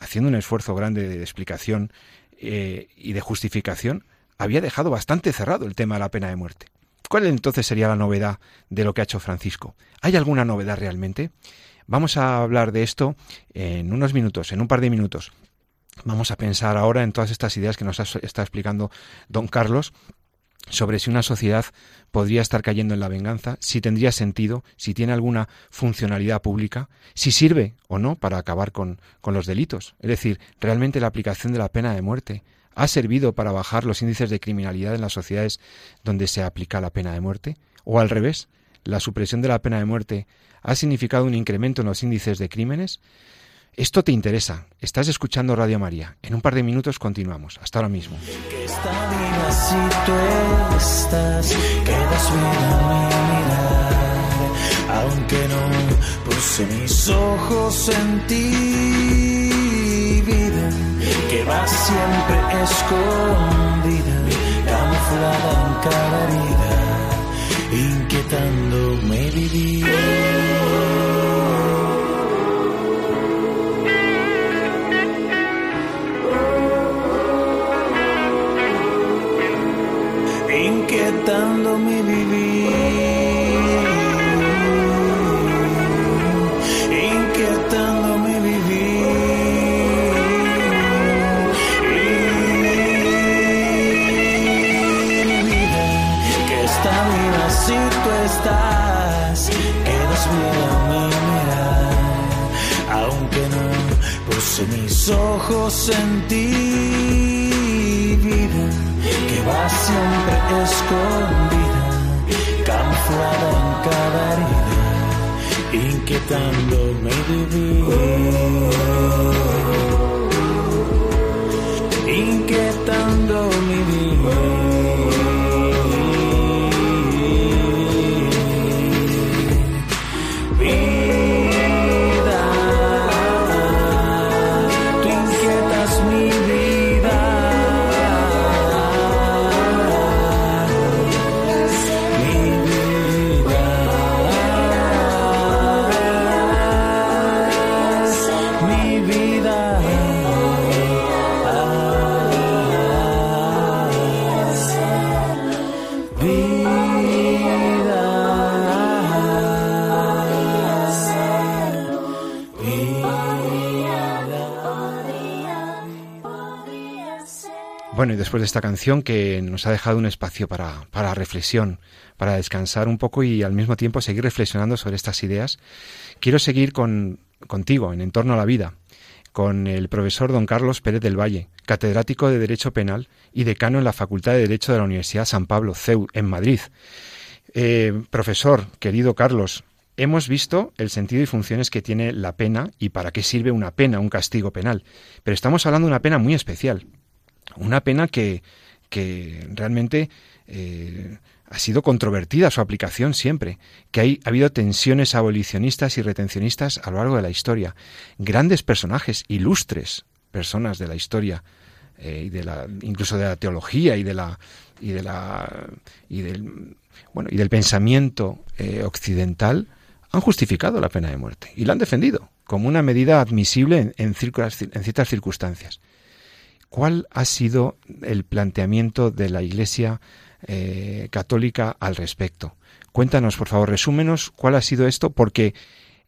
haciendo un esfuerzo grande de explicación eh, y de justificación, había dejado bastante cerrado el tema de la pena de muerte. ¿Cuál entonces sería la novedad de lo que ha hecho Francisco? ¿Hay alguna novedad realmente? Vamos a hablar de esto en unos minutos, en un par de minutos. Vamos a pensar ahora en todas estas ideas que nos está explicando don Carlos sobre si una sociedad podría estar cayendo en la venganza, si tendría sentido, si tiene alguna funcionalidad pública, si sirve o no para acabar con, con los delitos. Es decir, realmente la aplicación de la pena de muerte ha servido para bajar los índices de criminalidad en las sociedades donde se aplica la pena de muerte, o al revés, la supresión de la pena de muerte ha significado un incremento en los índices de crímenes. Esto te interesa. Estás escuchando Radio María. En un par de minutos continuamos. Hasta ahora mismo. Si tú estás, quedas mirar, aunque no puse mis ojos en ti, vida, que va siempre escondida, camuflada en cada herida, inquietándome vivir. Inquietando mi vivir, inquietando mi vivir. Vida que está viva si tú estás, a mi mirar, aunque no puse mis ojos en ti, va siempre escondida, camuflada en cada herida, inquietándome vivir, inquietando mi vivir. Bueno, y después de esta canción que nos ha dejado un espacio para, para reflexión, para descansar un poco y al mismo tiempo seguir reflexionando sobre estas ideas, quiero seguir con, contigo en Entorno a la Vida, con el profesor don Carlos Pérez del Valle, catedrático de Derecho Penal y decano en la Facultad de Derecho de la Universidad San Pablo, CEU, en Madrid. Eh, profesor, querido Carlos, hemos visto el sentido y funciones que tiene la pena y para qué sirve una pena, un castigo penal, pero estamos hablando de una pena muy especial, una pena que, que realmente eh, ha sido controvertida su aplicación siempre, que hay, ha habido tensiones abolicionistas y retencionistas a lo largo de la historia. Grandes personajes, ilustres personas de la historia, y de la, incluso de la teología y de la y de la y del bueno y del pensamiento occidental han justificado la pena de muerte y la han defendido como una medida admisible en, en ciertas circunstancias. ¿Cuál ha sido el planteamiento de la Iglesia eh, católica al respecto? Cuéntanos, por favor, resúmenos cuál ha sido esto, porque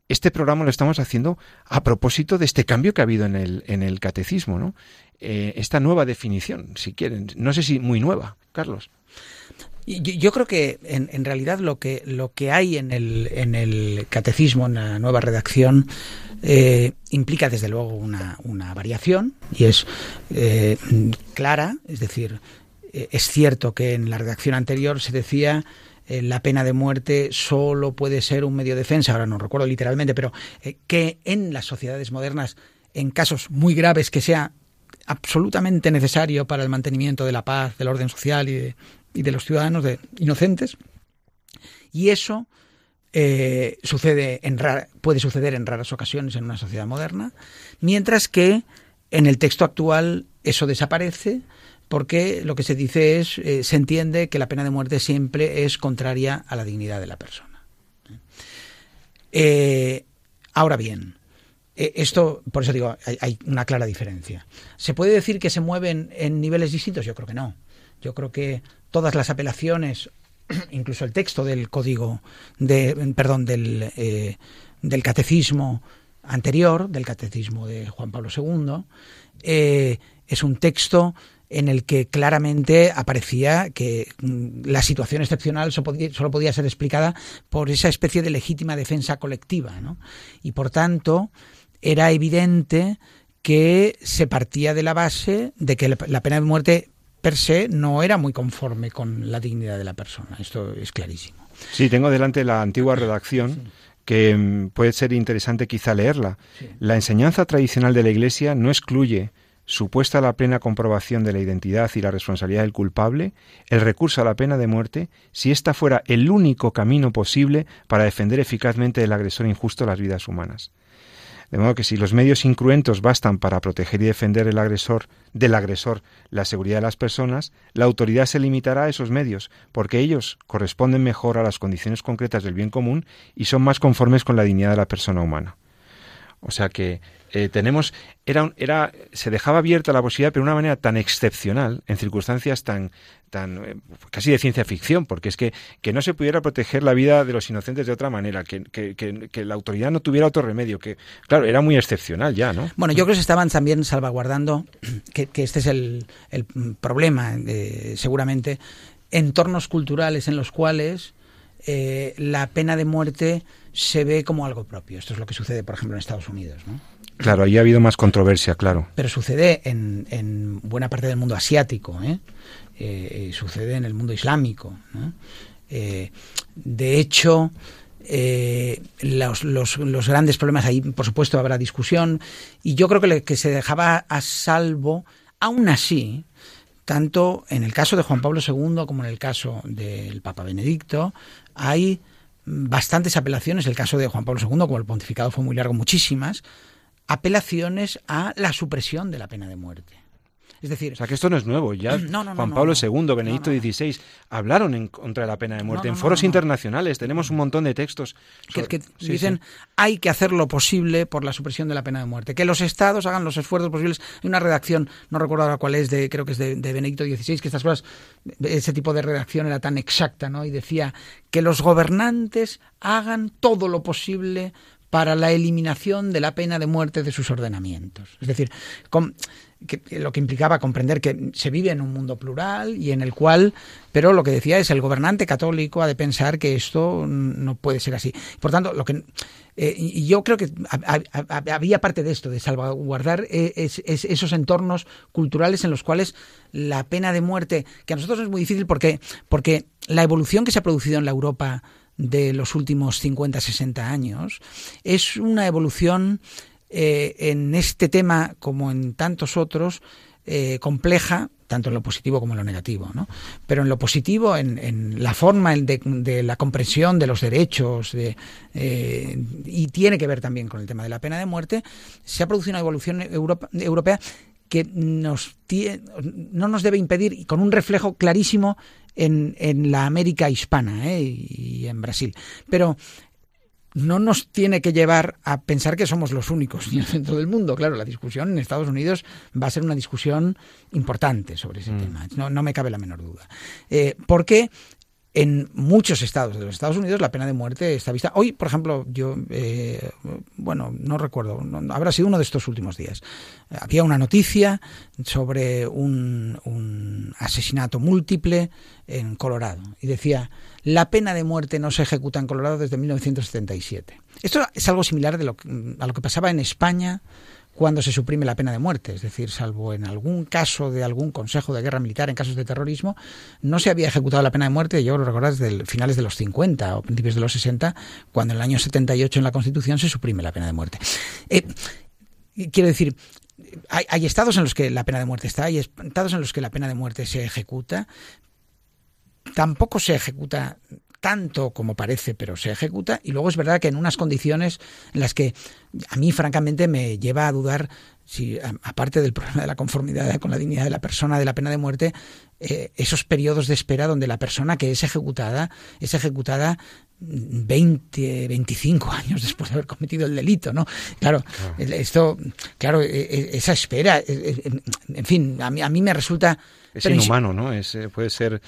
este programa lo estamos haciendo a propósito de este cambio que ha habido en el, en el catecismo, ¿no? Eh, esta nueva definición, si quieren. No sé si muy nueva, Carlos. Yo, creo que en, realidad lo que, lo que hay en el, en el catecismo, en la nueva redacción, eh, implica desde luego una, una variación y es eh, clara, es decir, eh, es cierto que en la redacción anterior se decía la pena de muerte solo puede ser un medio de defensa, ahora no recuerdo literalmente, pero que en las sociedades modernas, en casos muy graves que sea absolutamente necesario para el mantenimiento de la paz, del orden social y de, y de los ciudadanos de, inocentes. Y eso eh, sucede puede suceder en raras ocasiones en una sociedad moderna, mientras que en el texto actual eso desaparece porque lo que se dice es, eh, se entiende que la pena de muerte siempre es contraria a la dignidad de la persona. Eh, ahora bien, esto, por eso digo, hay, una clara diferencia. ¿Se puede decir que se mueven en niveles distintos? Yo creo que no. Yo creo que todas las apelaciones, incluso el texto del código, de, perdón, del, eh, del catecismo anterior, del catecismo de Juan Pablo II, eh, es un texto en el que claramente aparecía que mm, la situación excepcional solo podía, ser explicada por esa especie de legítima defensa colectiva. Y por tanto, era evidente que se partía de la base de que la pena de muerte per se no era muy conforme con la dignidad de la persona. Esto es clarísimo. Sí, tengo delante la antigua redacción. que mm, puede ser interesante quizá leerla. La enseñanza tradicional de la Iglesia no excluye, supuesta la plena comprobación de la identidad y la responsabilidad del culpable, el recurso a la pena de muerte, si ésta fuera el único camino posible para defender eficazmente del agresor injusto las vidas humanas. De modo que si los medios incruentos bastan para proteger y defender el agresor del agresor la seguridad de las personas, la autoridad se limitará a esos medios, porque ellos corresponden mejor a las condiciones concretas del bien común y son más conformes con la dignidad de la persona humana. O sea que eh, tenemos era, era se dejaba abierta la posibilidad pero de una manera tan excepcional en circunstancias tan tan eh, casi de ciencia ficción porque es que, que no se pudiera proteger la vida de los inocentes de otra manera que, que, que, la autoridad no tuviera otro remedio que claro era muy excepcional ya no bueno yo creo que se estaban también salvaguardando que, este es el, el problema eh, seguramente entornos culturales en los cuales la pena de muerte se ve como algo propio. Esto es lo que sucede, por ejemplo, en Estados Unidos. ¿no? Claro, ahí ha habido más controversia, claro. Pero sucede en, en buena parte del mundo asiático, ¿eh? Eh, sucede en el mundo islámico. Eh, de hecho, los, los, los, grandes problemas ahí, por supuesto, habrá discusión, y yo creo que, que se dejaba a salvo, aún así, tanto en el caso de Juan Pablo II como en el caso del Papa Benedicto, hay bastantes apelaciones, el caso de Juan Pablo II, como el pontificado fue muy largo, muchísimas, apelaciones a la supresión de la pena de muerte. Es decir, o sea que esto no es nuevo. Ya Juan Pablo II, Benedicto XVI hablaron en contra de la pena de muerte en foros internacionales. Tenemos un montón de textos que, dicen hay que hacer lo posible por la supresión de la pena de muerte. Que los estados hagan los esfuerzos posibles. Hay una redacción, no recuerdo ahora cuál es, de creo que es de, de Benedicto XVI, que estas cosas, ese tipo de redacción era tan exacta, ¿no? Y decía que los gobernantes hagan todo lo posible para la eliminación de la pena de muerte de sus ordenamientos. Es decir, lo que implicaba comprender que se vive en un mundo plural y en el cual, pero lo que decía es el gobernante católico ha de pensar que esto no puede ser así. Por tanto, lo que eh, yo creo que había parte de esto, de salvaguardar eh, esos entornos culturales en los cuales la pena de muerte, que a nosotros es muy difícil porque, porque la evolución que se ha producido en la Europa de los últimos 50, 60 años, es una evolución eh, en este tema, como en tantos otros, eh, compleja, tanto en lo positivo como en lo negativo. ¿no? Pero en lo positivo, en, la forma de, la comprensión de los derechos, de, eh, y tiene que ver también con el tema de la pena de muerte, se ha producido una evolución europea que nos no nos debe impedir, y con un reflejo clarísimo en, en la América hispana y en Brasil. Pero no nos tiene que llevar a pensar que somos los únicos en el centro del mundo. Claro, la discusión en Estados Unidos va a ser una discusión importante sobre ese mm. tema. No, no, me cabe la menor duda. Eh, porque en muchos estados de los Estados Unidos la pena de muerte está vista. Hoy, por ejemplo, yo, eh, bueno, no recuerdo, habrá sido uno de estos últimos días. Había una noticia sobre un, un asesinato múltiple en Colorado y decía, la pena de muerte no se ejecuta en Colorado desde 1977. Esto es algo similar de lo, a lo que pasaba en España cuando se suprime la pena de muerte. Es decir, salvo en algún caso de algún consejo de guerra militar en casos de terrorismo, no se había ejecutado la pena de muerte, yo lo recuerdo desde finales de los 50 o principios de los 60, cuando en el año 78 en la Constitución se suprime la pena de muerte. Eh, quiero decir, hay, hay, estados en los que la pena de muerte está, hay estados en los que la pena de muerte se ejecuta. Tampoco se ejecuta tanto como parece, pero se ejecuta. Y luego es verdad que en unas condiciones en las que a mí, francamente, me lleva a dudar si, aparte del problema de la conformidad con la dignidad de la persona, de la pena de muerte, eh, esos periodos de espera donde la persona que es ejecutada es ejecutada 20, 25 años después de haber cometido el delito, ¿no? Claro, esto, claro, e, e, esa espera, e, en fin, a mí, a mí me resulta es inhumano, ¿no? Es, eh, puede ser.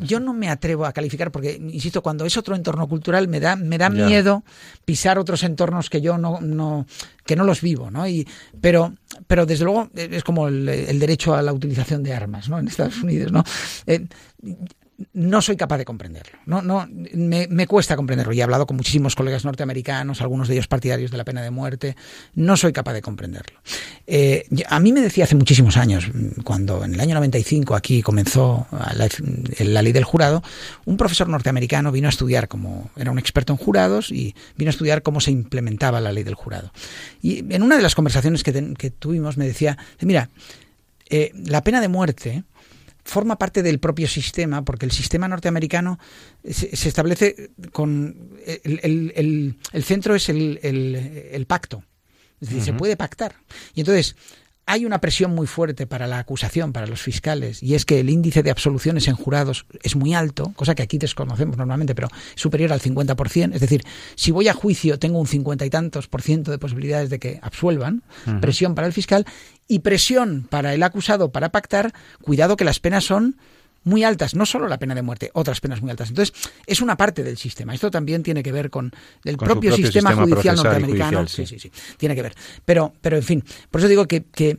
Yo, no me atrevo a calificar porque, insisto, cuando es otro entorno cultural me da, me da miedo pisar otros entornos que yo no, no, que no los vivo, ¿no? Y, pero, pero desde luego es como el, derecho a la utilización de armas, ¿no? En Estados Unidos, ¿no? Eh, no soy capaz de comprenderlo. No, no, me, cuesta comprenderlo. Y he hablado con muchísimos colegas norteamericanos, algunos de ellos partidarios de la pena de muerte. No soy capaz de comprenderlo. Eh, a mí me decía hace muchísimos años, cuando en el año 95 aquí comenzó la, ley del jurado, un profesor norteamericano vino a estudiar como era un experto en jurados y vino a estudiar cómo se implementaba la ley del jurado. Y en una de las conversaciones que, tuvimos me decía, mira, eh, la pena de muerte forma parte del propio sistema, porque el sistema norteamericano se, establece con... El, centro es el, pacto. Es decir, se puede pactar. Y entonces, hay una presión muy fuerte para la acusación, para los fiscales, y es que el índice de absoluciones en jurados es muy alto, cosa que aquí desconocemos normalmente, pero superior al 50%. Es decir, si voy a juicio tengo un cincuenta y tantos por ciento de posibilidades de que absuelvan, presión para el fiscal y presión para el acusado para pactar, cuidado que las penas son muy altas, no solo la pena de muerte, otras penas muy altas. Entonces, es una parte del sistema. Esto también tiene que ver con el propio, sistema, judicial norteamericano. sí, sí, sí, tiene que ver. Pero, pero en fin, por eso digo que, que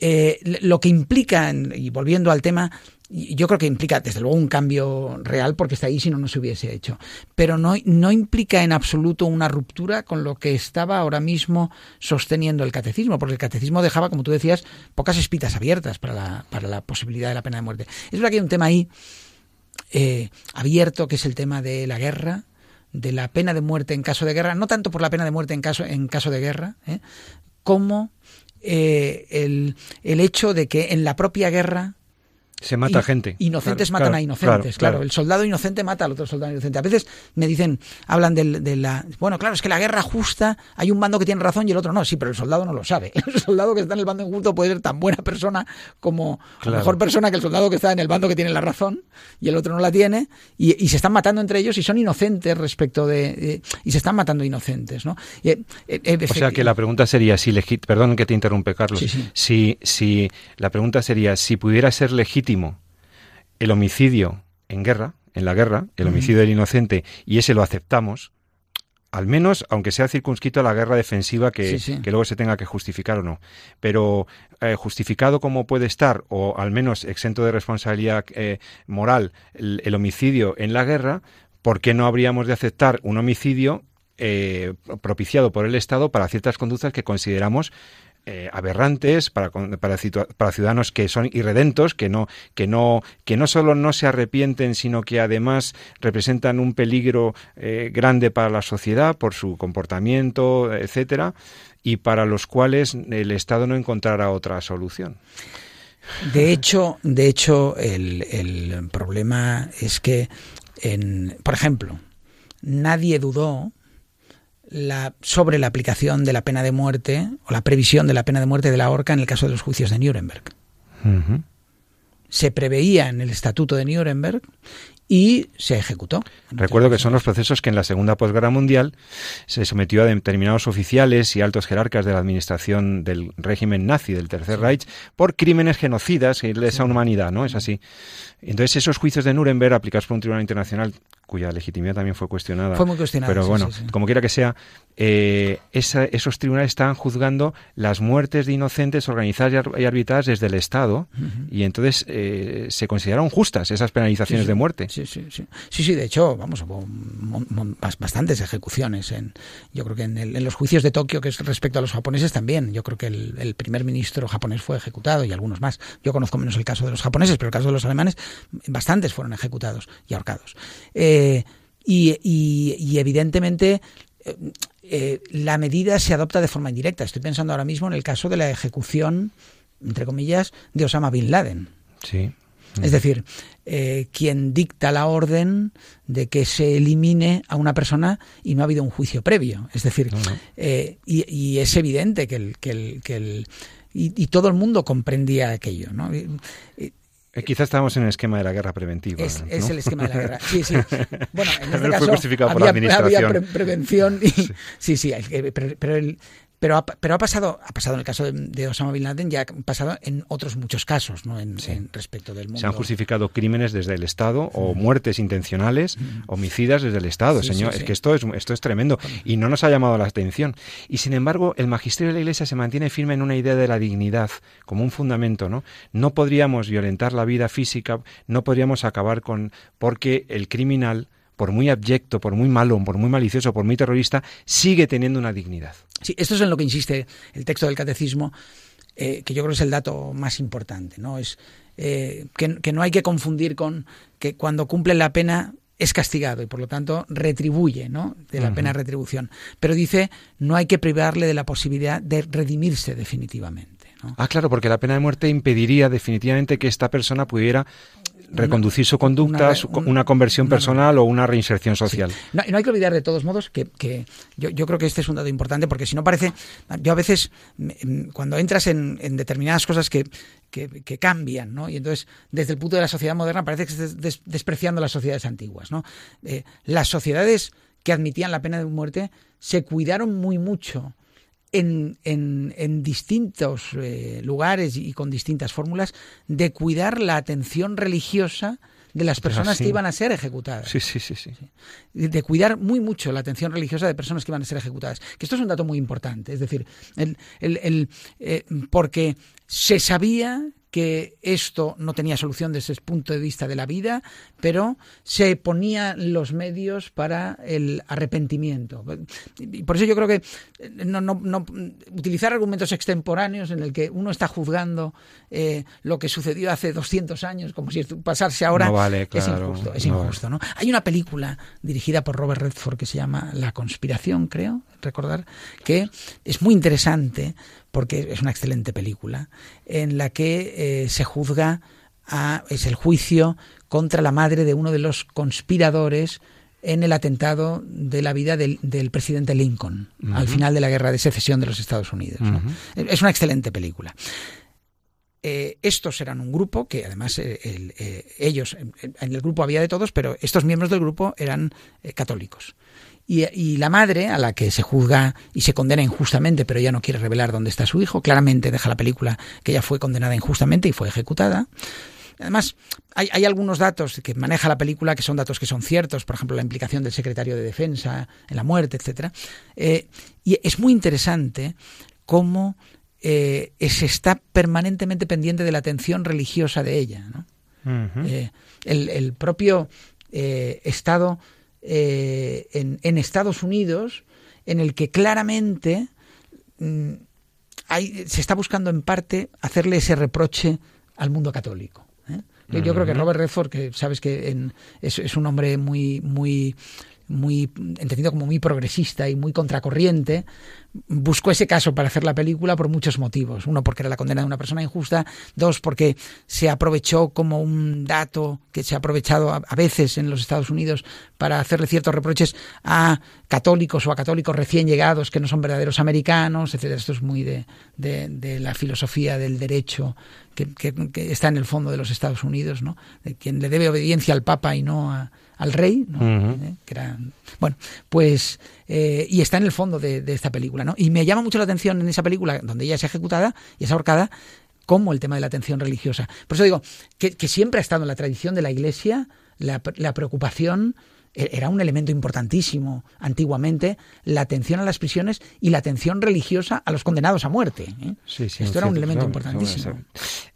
eh, lo que implica, y volviendo al tema, yo creo que implica, desde luego, un cambio real, porque está ahí si no, no se hubiese hecho. Pero no, no implica en absoluto una ruptura con lo que estaba ahora mismo sosteniendo el catecismo, porque el catecismo dejaba, como tú decías, pocas espitas abiertas para la, para la posibilidad de la pena de muerte. Es verdad que hay un tema ahí eh, abierto, que es el tema de la guerra, de la pena de muerte en caso de guerra, no tanto por la pena de muerte en caso, en caso de guerra, ¿eh? como eh, el, el hecho de que en la propia guerra se mata gente. Inocentes matan a inocentes, claro, El soldado inocente mata al otro soldado inocente. A veces me dicen, hablan de, la... Bueno, claro, es que la guerra justa, hay un bando que tiene razón y el otro no. Sí, pero el soldado no lo sabe. El soldado que está en el bando injusto puede ser tan buena persona como mejor persona que el soldado que está en el bando que tiene la razón y el otro no la tiene. Y, se están matando entre ellos y son inocentes respecto de... y se están matando inocentes, ¿no? Eh, eh, o sea que la pregunta sería, si perdón que te interrumpe, Carlos. Si, si la pregunta sería, si pudiera ser legítimo el homicidio en guerra, en la guerra, el homicidio del inocente, y ese lo aceptamos, al menos, aunque sea circunscrito a la guerra defensiva que, luego se tenga que justificar o no. Pero eh, justificado como puede estar, o al menos exento de responsabilidad eh, moral, el, homicidio en la guerra, ¿por qué no habríamos de aceptar un homicidio eh, propiciado por el Estado para ciertas conductas que consideramos eh, aberrantes para, para, para, ciudadanos que son irredentos, que no, que no, que no solo no se arrepienten, sino que además representan un peligro eh, grande para la sociedad por su comportamiento, etcétera, y para los cuales el Estado no encontrará otra solución. De hecho, de hecho, el, el problema es que, en, por ejemplo, nadie dudó la, sobre la aplicación de la pena de muerte o la previsión de la pena de muerte de la horca en el caso de los juicios de Nuremberg. Se preveía en el Estatuto de Nuremberg y se ejecutó. Recuerdo que son los procesos que en la Segunda Posguerra Mundial se sometió a determinados oficiales y altos jerarcas de la administración del régimen nazi, del Tercer Reich, por crímenes genocidas y lesa humanidad, ¿no? Es así. Entonces, esos juicios de Nuremberg aplicados por un tribunal internacional cuya legitimidad también fue cuestionada. Fue muy cuestionada. Pero sí, bueno, sí, sí. como quiera que sea, eh, esa- esos tribunales estaban juzgando las muertes de inocentes organizadas y ar- y arbitradas desde el Estado y entonces eh, se consideraron justas esas penalizaciones de muerte. Sí, sí, sí. Sí, sí, de hecho, vamos, hubo bastantes ejecuciones. En, yo creo que en, el- en los juicios de Tokio, que es respecto a los japoneses también. Yo creo que el, el primer ministro japonés fue ejecutado y algunos más. Yo conozco menos el caso de los japoneses, pero el caso de los alemanes, bastantes fueron ejecutados y ahorcados. Eh, y, y- y evidentemente eh, eh, la medida se adopta de forma indirecta. Estoy pensando ahora mismo en el caso de la ejecución, entre comillas, de Osama Bin Laden. Sí. Es decir, eh, quien dicta la orden de que se elimine a una persona y no ha habido un juicio previo. Es decir, No, no. eh, y, y es evidente que el, que el, que el y, y todo el mundo comprendía aquello, ¿no? Eh, quizás estábamos en el esquema de la guerra preventiva. es, ¿no? es el esquema de la guerra. Sí, sí. Bueno, en este Pero fue caso justificado por la había, había administración. pre- prevención. Y, sí, sí. que- Pero, pero el- pero ha, pero ha pasado, ha pasado en el caso de, de Osama Bin Laden, ya ha pasado en otros muchos casos, ¿no? En, Sí. en respecto del mundo. Se han justificado crímenes desde el Estado o muertes intencionales, homicidas desde el Estado, Sí, señor. sí, Es que esto es, esto es tremendo y no nos ha llamado la atención. Y sin embargo, el magisterio de la Iglesia se mantiene firme en una idea de la dignidad como un fundamento, ¿no? No podríamos violentar la vida física, no podríamos acabar con porque el criminal por muy abyecto, por muy malo, por muy malicioso, por muy terrorista, sigue teniendo una dignidad. Sí, esto es en lo que insiste el texto del catecismo, eh, que yo creo que es el dato más importante, ¿no? Es eh, que, que no hay que confundir con que cuando cumple la pena es castigado y por lo tanto retribuye, ¿no? De la pena retribución. Pero dice, no hay que privarle de la posibilidad de redimirse definitivamente. ¿No? Ah, claro, porque la pena de muerte impediría definitivamente que esta persona pudiera reconducir su conducta, una- conversión personal o una reinserción social. No, y no hay que olvidar de todos modos que, que yo, yo creo que este es un dato importante porque si no parece, yo a veces me- m- cuando entras en, en determinadas cosas que, que, que cambian, ¿no? Y entonces desde el punto de la sociedad moderna parece que estés des- despreciando las sociedades antiguas, ¿no? Eh, las sociedades que admitían la pena de muerte se cuidaron muy mucho en, en- en distintos eh, lugares y con distintas fórmulas de cuidar la atención religiosa de las personas sí. que iban a ser ejecutadas Sí, sí, sí, sí. de cuidar muy mucho la atención religiosa de personas que van a ser ejecutadas. Que esto es un dato muy importante, es decir, el, el- el, eh, porque se sabía que esto no tenía solución desde el punto de vista de la vida, pero se ponían los medios para el arrepentimiento. Y por eso yo creo que eh, no, no- no- utilizar argumentos extemporáneos en el que uno está juzgando eh, lo que sucedió hace 200 años, como si pasarse ahora, es injusto. Hay una película dirigida por Robert Redford que se llama La conspiración, creo, recordar, que es muy interesante porque es una excelente película en la que eh, se juzga a, es el juicio contra la madre de uno de los conspiradores en el atentado de la vida del, del presidente Lincoln al final de la guerra de secesión de los Estados Unidos. Es una excelente película. Eh, estos eran un grupo que además eh, el- eh, ellos, en, el grupo había de todos, pero estos miembros del grupo eran católicos. Y, y la madre, a la que se juzga y se condena injustamente, pero ella no quiere revelar dónde está su hijo, claramente deja la película que ella fue condenada injustamente y fue ejecutada. Además, hay, hay algunos datos que maneja la película que son datos que son ciertos, por ejemplo, la implicación del secretario de Defensa en la muerte, etcétera. Eh, y es muy interesante cómo eh, se está permanentemente pendiente de la atención religiosa de ella. ¿no? Eh, el, el propio Estado eh, en, en Estados Unidos, en el que claramente mm, hay- se está buscando en parte hacerle ese reproche al mundo católico. ¿eh? Yo, creo que. Robert Redford, que sabes que en- es, es un hombre muy, muy, muy entendido como muy progresista y muy contracorriente, buscó ese caso para hacer la película por muchos motivos. Uno, porque era la condena de una persona injusta. Dos, porque se aprovechó como un dato que se ha aprovechado a, veces en los Estados Unidos para hacerle ciertos reproches a católicos o a católicos recién llegados que no son verdaderos americanos, etcétera. Esto es muy de, de, la filosofía del derecho que, que, está en el fondo de los Estados Unidos, ¿no? De quien le debe obediencia al Papa y no a, al rey, ¿Eh? que era, bueno, pues eh, y está en el fondo de, esta película, ¿no? Y me llama mucho la atención en esa película donde ella es ejecutada y es ahorcada como el tema de la atención religiosa. Por eso digo que, siempre ha estado en la tradición de la Iglesia la, preocupación e, era un elemento importantísimo antiguamente, la atención a las prisiones y la atención religiosa a los condenados a muerte. ¿eh? Esto era un elemento importantísimo.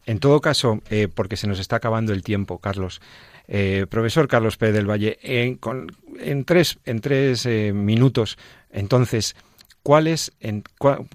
En todo caso, porque se nos está acabando el tiempo, Carlos, eh, profesor Carlos Pérez del Valle, en, en tres, en tres eh, minutos, entonces, ¿cuál es, en,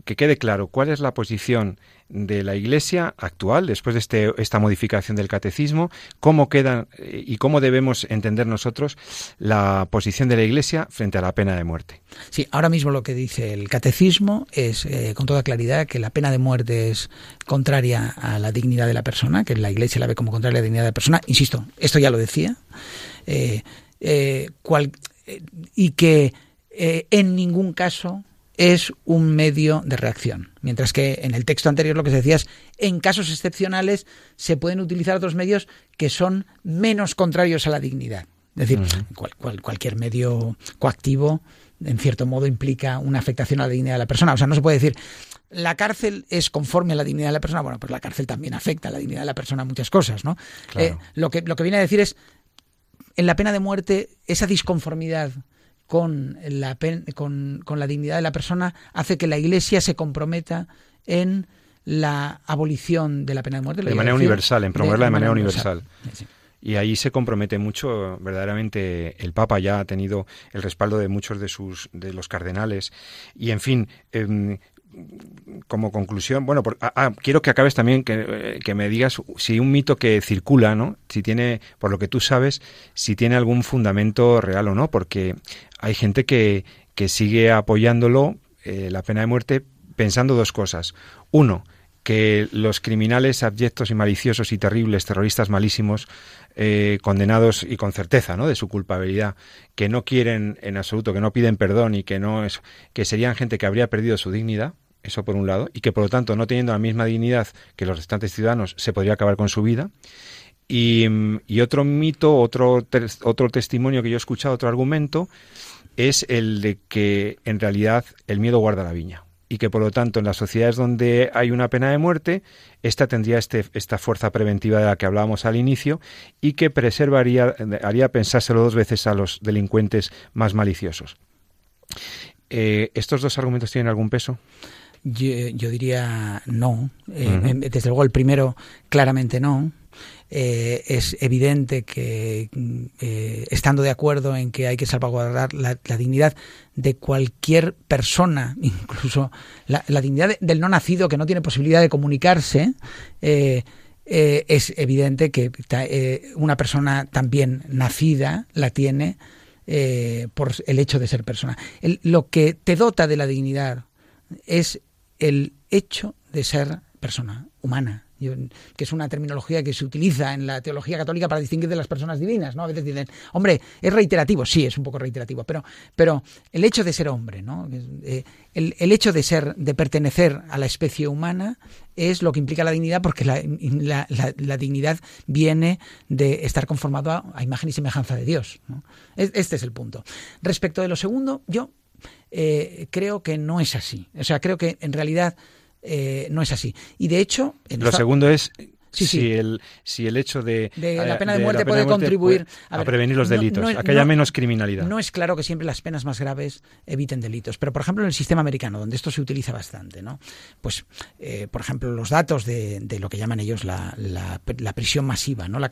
que quede claro, cuál es la posición de la Iglesia actual después de este, esta modificación del catecismo, cómo queda eh, y cómo debemos entender nosotros la posición de la Iglesia frente a la pena de muerte. Sí, ahora mismo lo que dice el catecismo es eh, con toda claridad que la pena de muerte es contraria a la dignidad de la persona, que la Iglesia la ve como contraria a la dignidad de la persona. Insisto, esto ya lo decía. Eh, y que en ningún caso es un medio de reacción. Mientras que en el texto anterior lo que se decía es, en casos excepcionales se pueden utilizar otros medios que son menos contrarios a la dignidad. Es decir, cualquier medio coactivo, en cierto modo, implica una afectación a la dignidad de la persona. O sea, no se puede decir, la cárcel es conforme a la dignidad de la persona. Bueno, pues la cárcel también afecta a la dignidad de la persona muchas cosas, ¿no? Eh, lo, que, lo que viene a decir es, en la pena de muerte, esa disconformidad con la, con, con la dignidad de la persona hace que la Iglesia se comprometa en la abolición de la pena de muerte. De manera universal, en promoverla de, manera universal. Y ahí se compromete mucho, verdaderamente, el Papa ya ha tenido el respaldo de muchos de sus de los cardenales. Y en fin, em, como conclusión, bueno, ah, ah, quiero que acabes también que, que, me digas si un mito que circula, ¿no? Si tiene, por lo que tú sabes, si tiene algún fundamento real o no, porque hay gente que, que sigue apoyándolo, eh, la pena de muerte, pensando dos cosas. Uno, que los criminales abyectos y maliciosos y terribles, terroristas malísimos, eh, condenados y con certeza ¿no? de su culpabilidad, que no quieren en absoluto, que no piden perdón y que no es, que serían gente que habría perdido su dignidad, eso por un lado, y que por lo tanto, no teniendo la misma dignidad que los restantes ciudadanos, se podría acabar con su vida. Y, otro mito, otro, otro testimonio que yo he escuchado, otro argumento, es el de que en realidad el miedo guarda la viña y que por lo tanto en las sociedades donde hay una pena de muerte, esta tendría este, esta fuerza preventiva de la que hablábamos al inicio y que preservaría, haría pensárselo dos veces a los delincuentes más maliciosos. Eh, ¿Estos dos argumentos tienen algún peso? Yo, diría no. Eh, desde luego el primero claramente no. Eh, es evidente que eh, estando de acuerdo en que hay que salvaguardar la, dignidad de cualquier persona, incluso la, dignidad del no nacido que no tiene posibilidad de comunicarse, es evidente que una persona también nacida la tiene por el hecho de ser persona. lo que te dota de la dignidad es el hecho de ser persona humana, que es una terminología que se utiliza en la teología católica para distinguir de las personas divinas, ¿no? A veces dicen, hombre, es reiterativo, sí, es un poco reiterativo, pero, pero el hecho de ser hombre, ¿no? Eh, el, el, hecho de ser, de pertenecer a la especie humana es lo que implica la dignidad, porque la, la, dignidad viene de estar conformado a, imagen y semejanza de Dios. Este es el punto. Respecto de lo segundo, yo eh, creo que no es así. O sea, creo que en realidad eh, no es así. Y de hecho... Lo segundo es si, El, si el hecho de, la pena de muerte puede contribuir a, prevenir los delitos, a que haya menos criminalidad. No es claro que siempre las penas más graves eviten delitos, pero por ejemplo en el sistema americano, donde esto se utiliza bastante, ¿no? pues eh, por ejemplo los datos de, lo que llaman ellos la, prisión masiva, ¿no? La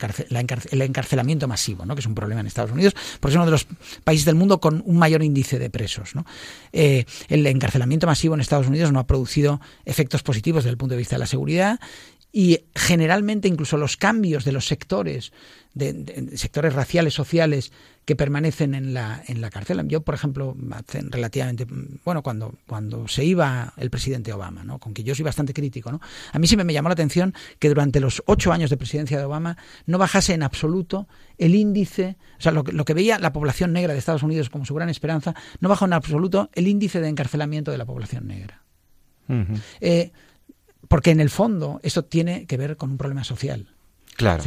el encarcelamiento masivo, ¿no? que es un problema en Estados Unidos, porque es uno de los países del mundo con un mayor índice de presos. ¿no? Eh, el encarcelamiento masivo en Estados Unidos no ha producido efectos positivos desde el punto de vista de la seguridad y generalmente incluso los cambios de los sectores, de, sectores raciales, sociales, que permanecen en la, en la cárcel. Yo, por ejemplo, hace relativamente, bueno, cuando, cuando se iba el presidente Obama, ¿no? con que yo soy bastante crítico, ¿no? a mí sí me llamó la atención que durante los ocho años de presidencia de Obama no bajase en absoluto el índice, o sea, lo, lo que veía la población negra de Estados Unidos como su gran esperanza, no bajó en absoluto el índice de encarcelamiento de la población negra porque en el fondo esto tiene que ver con un problema social. Claro,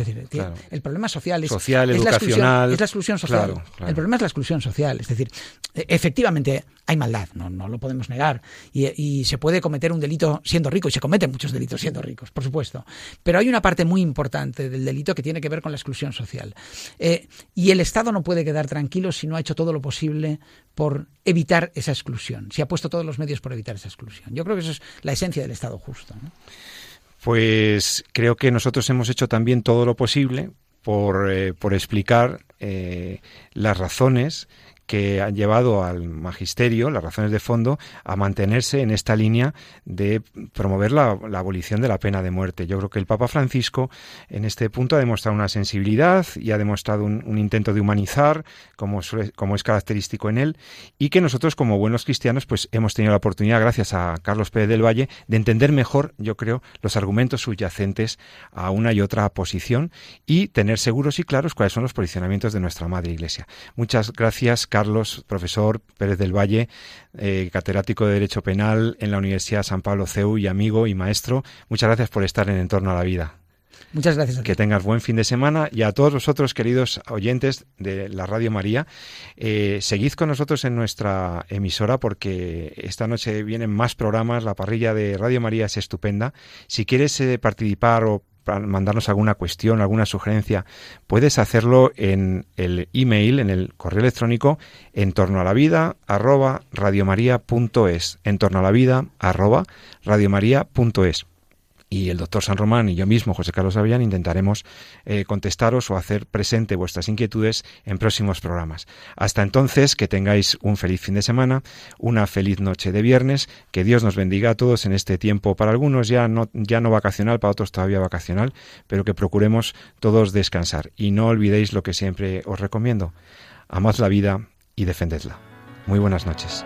El problema social es, social, es, la exclusión, es la exclusión social. El problema es la exclusión social. Es decir, e, efectivamente hay maldad, no, no lo podemos negar. Y, se puede cometer un delito siendo rico, y se cometen muchos delitos siendo ricos, por supuesto. Pero hay una parte muy importante del delito que tiene que ver con la exclusión social. Eh, y el Estado no puede quedar tranquilo si no ha hecho todo lo posible por evitar esa exclusión, si ha puesto todos los medios por evitar esa exclusión. Yo creo que eso es la esencia del Estado justo. Pues creo que nosotros hemos hecho también todo lo posible por, eh, por explicar eh, las razones que han llevado al magisterio, las razones de fondo, a mantenerse en esta línea de promover la, abolición de la pena de muerte. Yo creo que el Papa Francisco en este punto ha demostrado una sensibilidad y ha demostrado un, intento de humanizar, como, como es característico en él, y que nosotros como buenos cristianos pues hemos tenido la oportunidad, gracias a Carlos Pérez del Valle, de entender mejor, yo creo, los argumentos subyacentes a una y otra posición y tener seguros y claros cuáles son los posicionamientos de nuestra Madre Iglesia. Muchas gracias, Carlos, profesor Pérez del Valle, eh, catedrático de Derecho Penal en la Universidad San Pablo CEU y amigo y maestro. Muchas gracias por estar en Entorno a la Vida. Muchas gracias. Que tengas buen fin de semana y a todos vosotros, queridos oyentes de la Radio María, eh, seguid con nosotros en nuestra emisora porque esta noche vienen más programas. La parrilla de Radio María es estupenda. Si quieres eh, participar o mandarnos alguna cuestión, alguna sugerencia, puedes hacerlo en el email, en el correo electrónico, en torno a la vida, arroba radiomaria.es, en torno a la vida, arroba radiomaria.es y el doctor San Román y yo mismo, José Carlos Avellán, intentaremos eh, contestaros o hacer presente vuestras inquietudes en próximos programas. Hasta entonces, que tengáis un feliz fin de semana, una feliz noche de viernes, que Dios nos bendiga a todos en este tiempo, para algunos ya no, ya no vacacional, para otros todavía vacacional, pero que procuremos todos descansar. Y no olvidéis lo que siempre os recomiendo, amad la vida y defendedla. Muy buenas noches.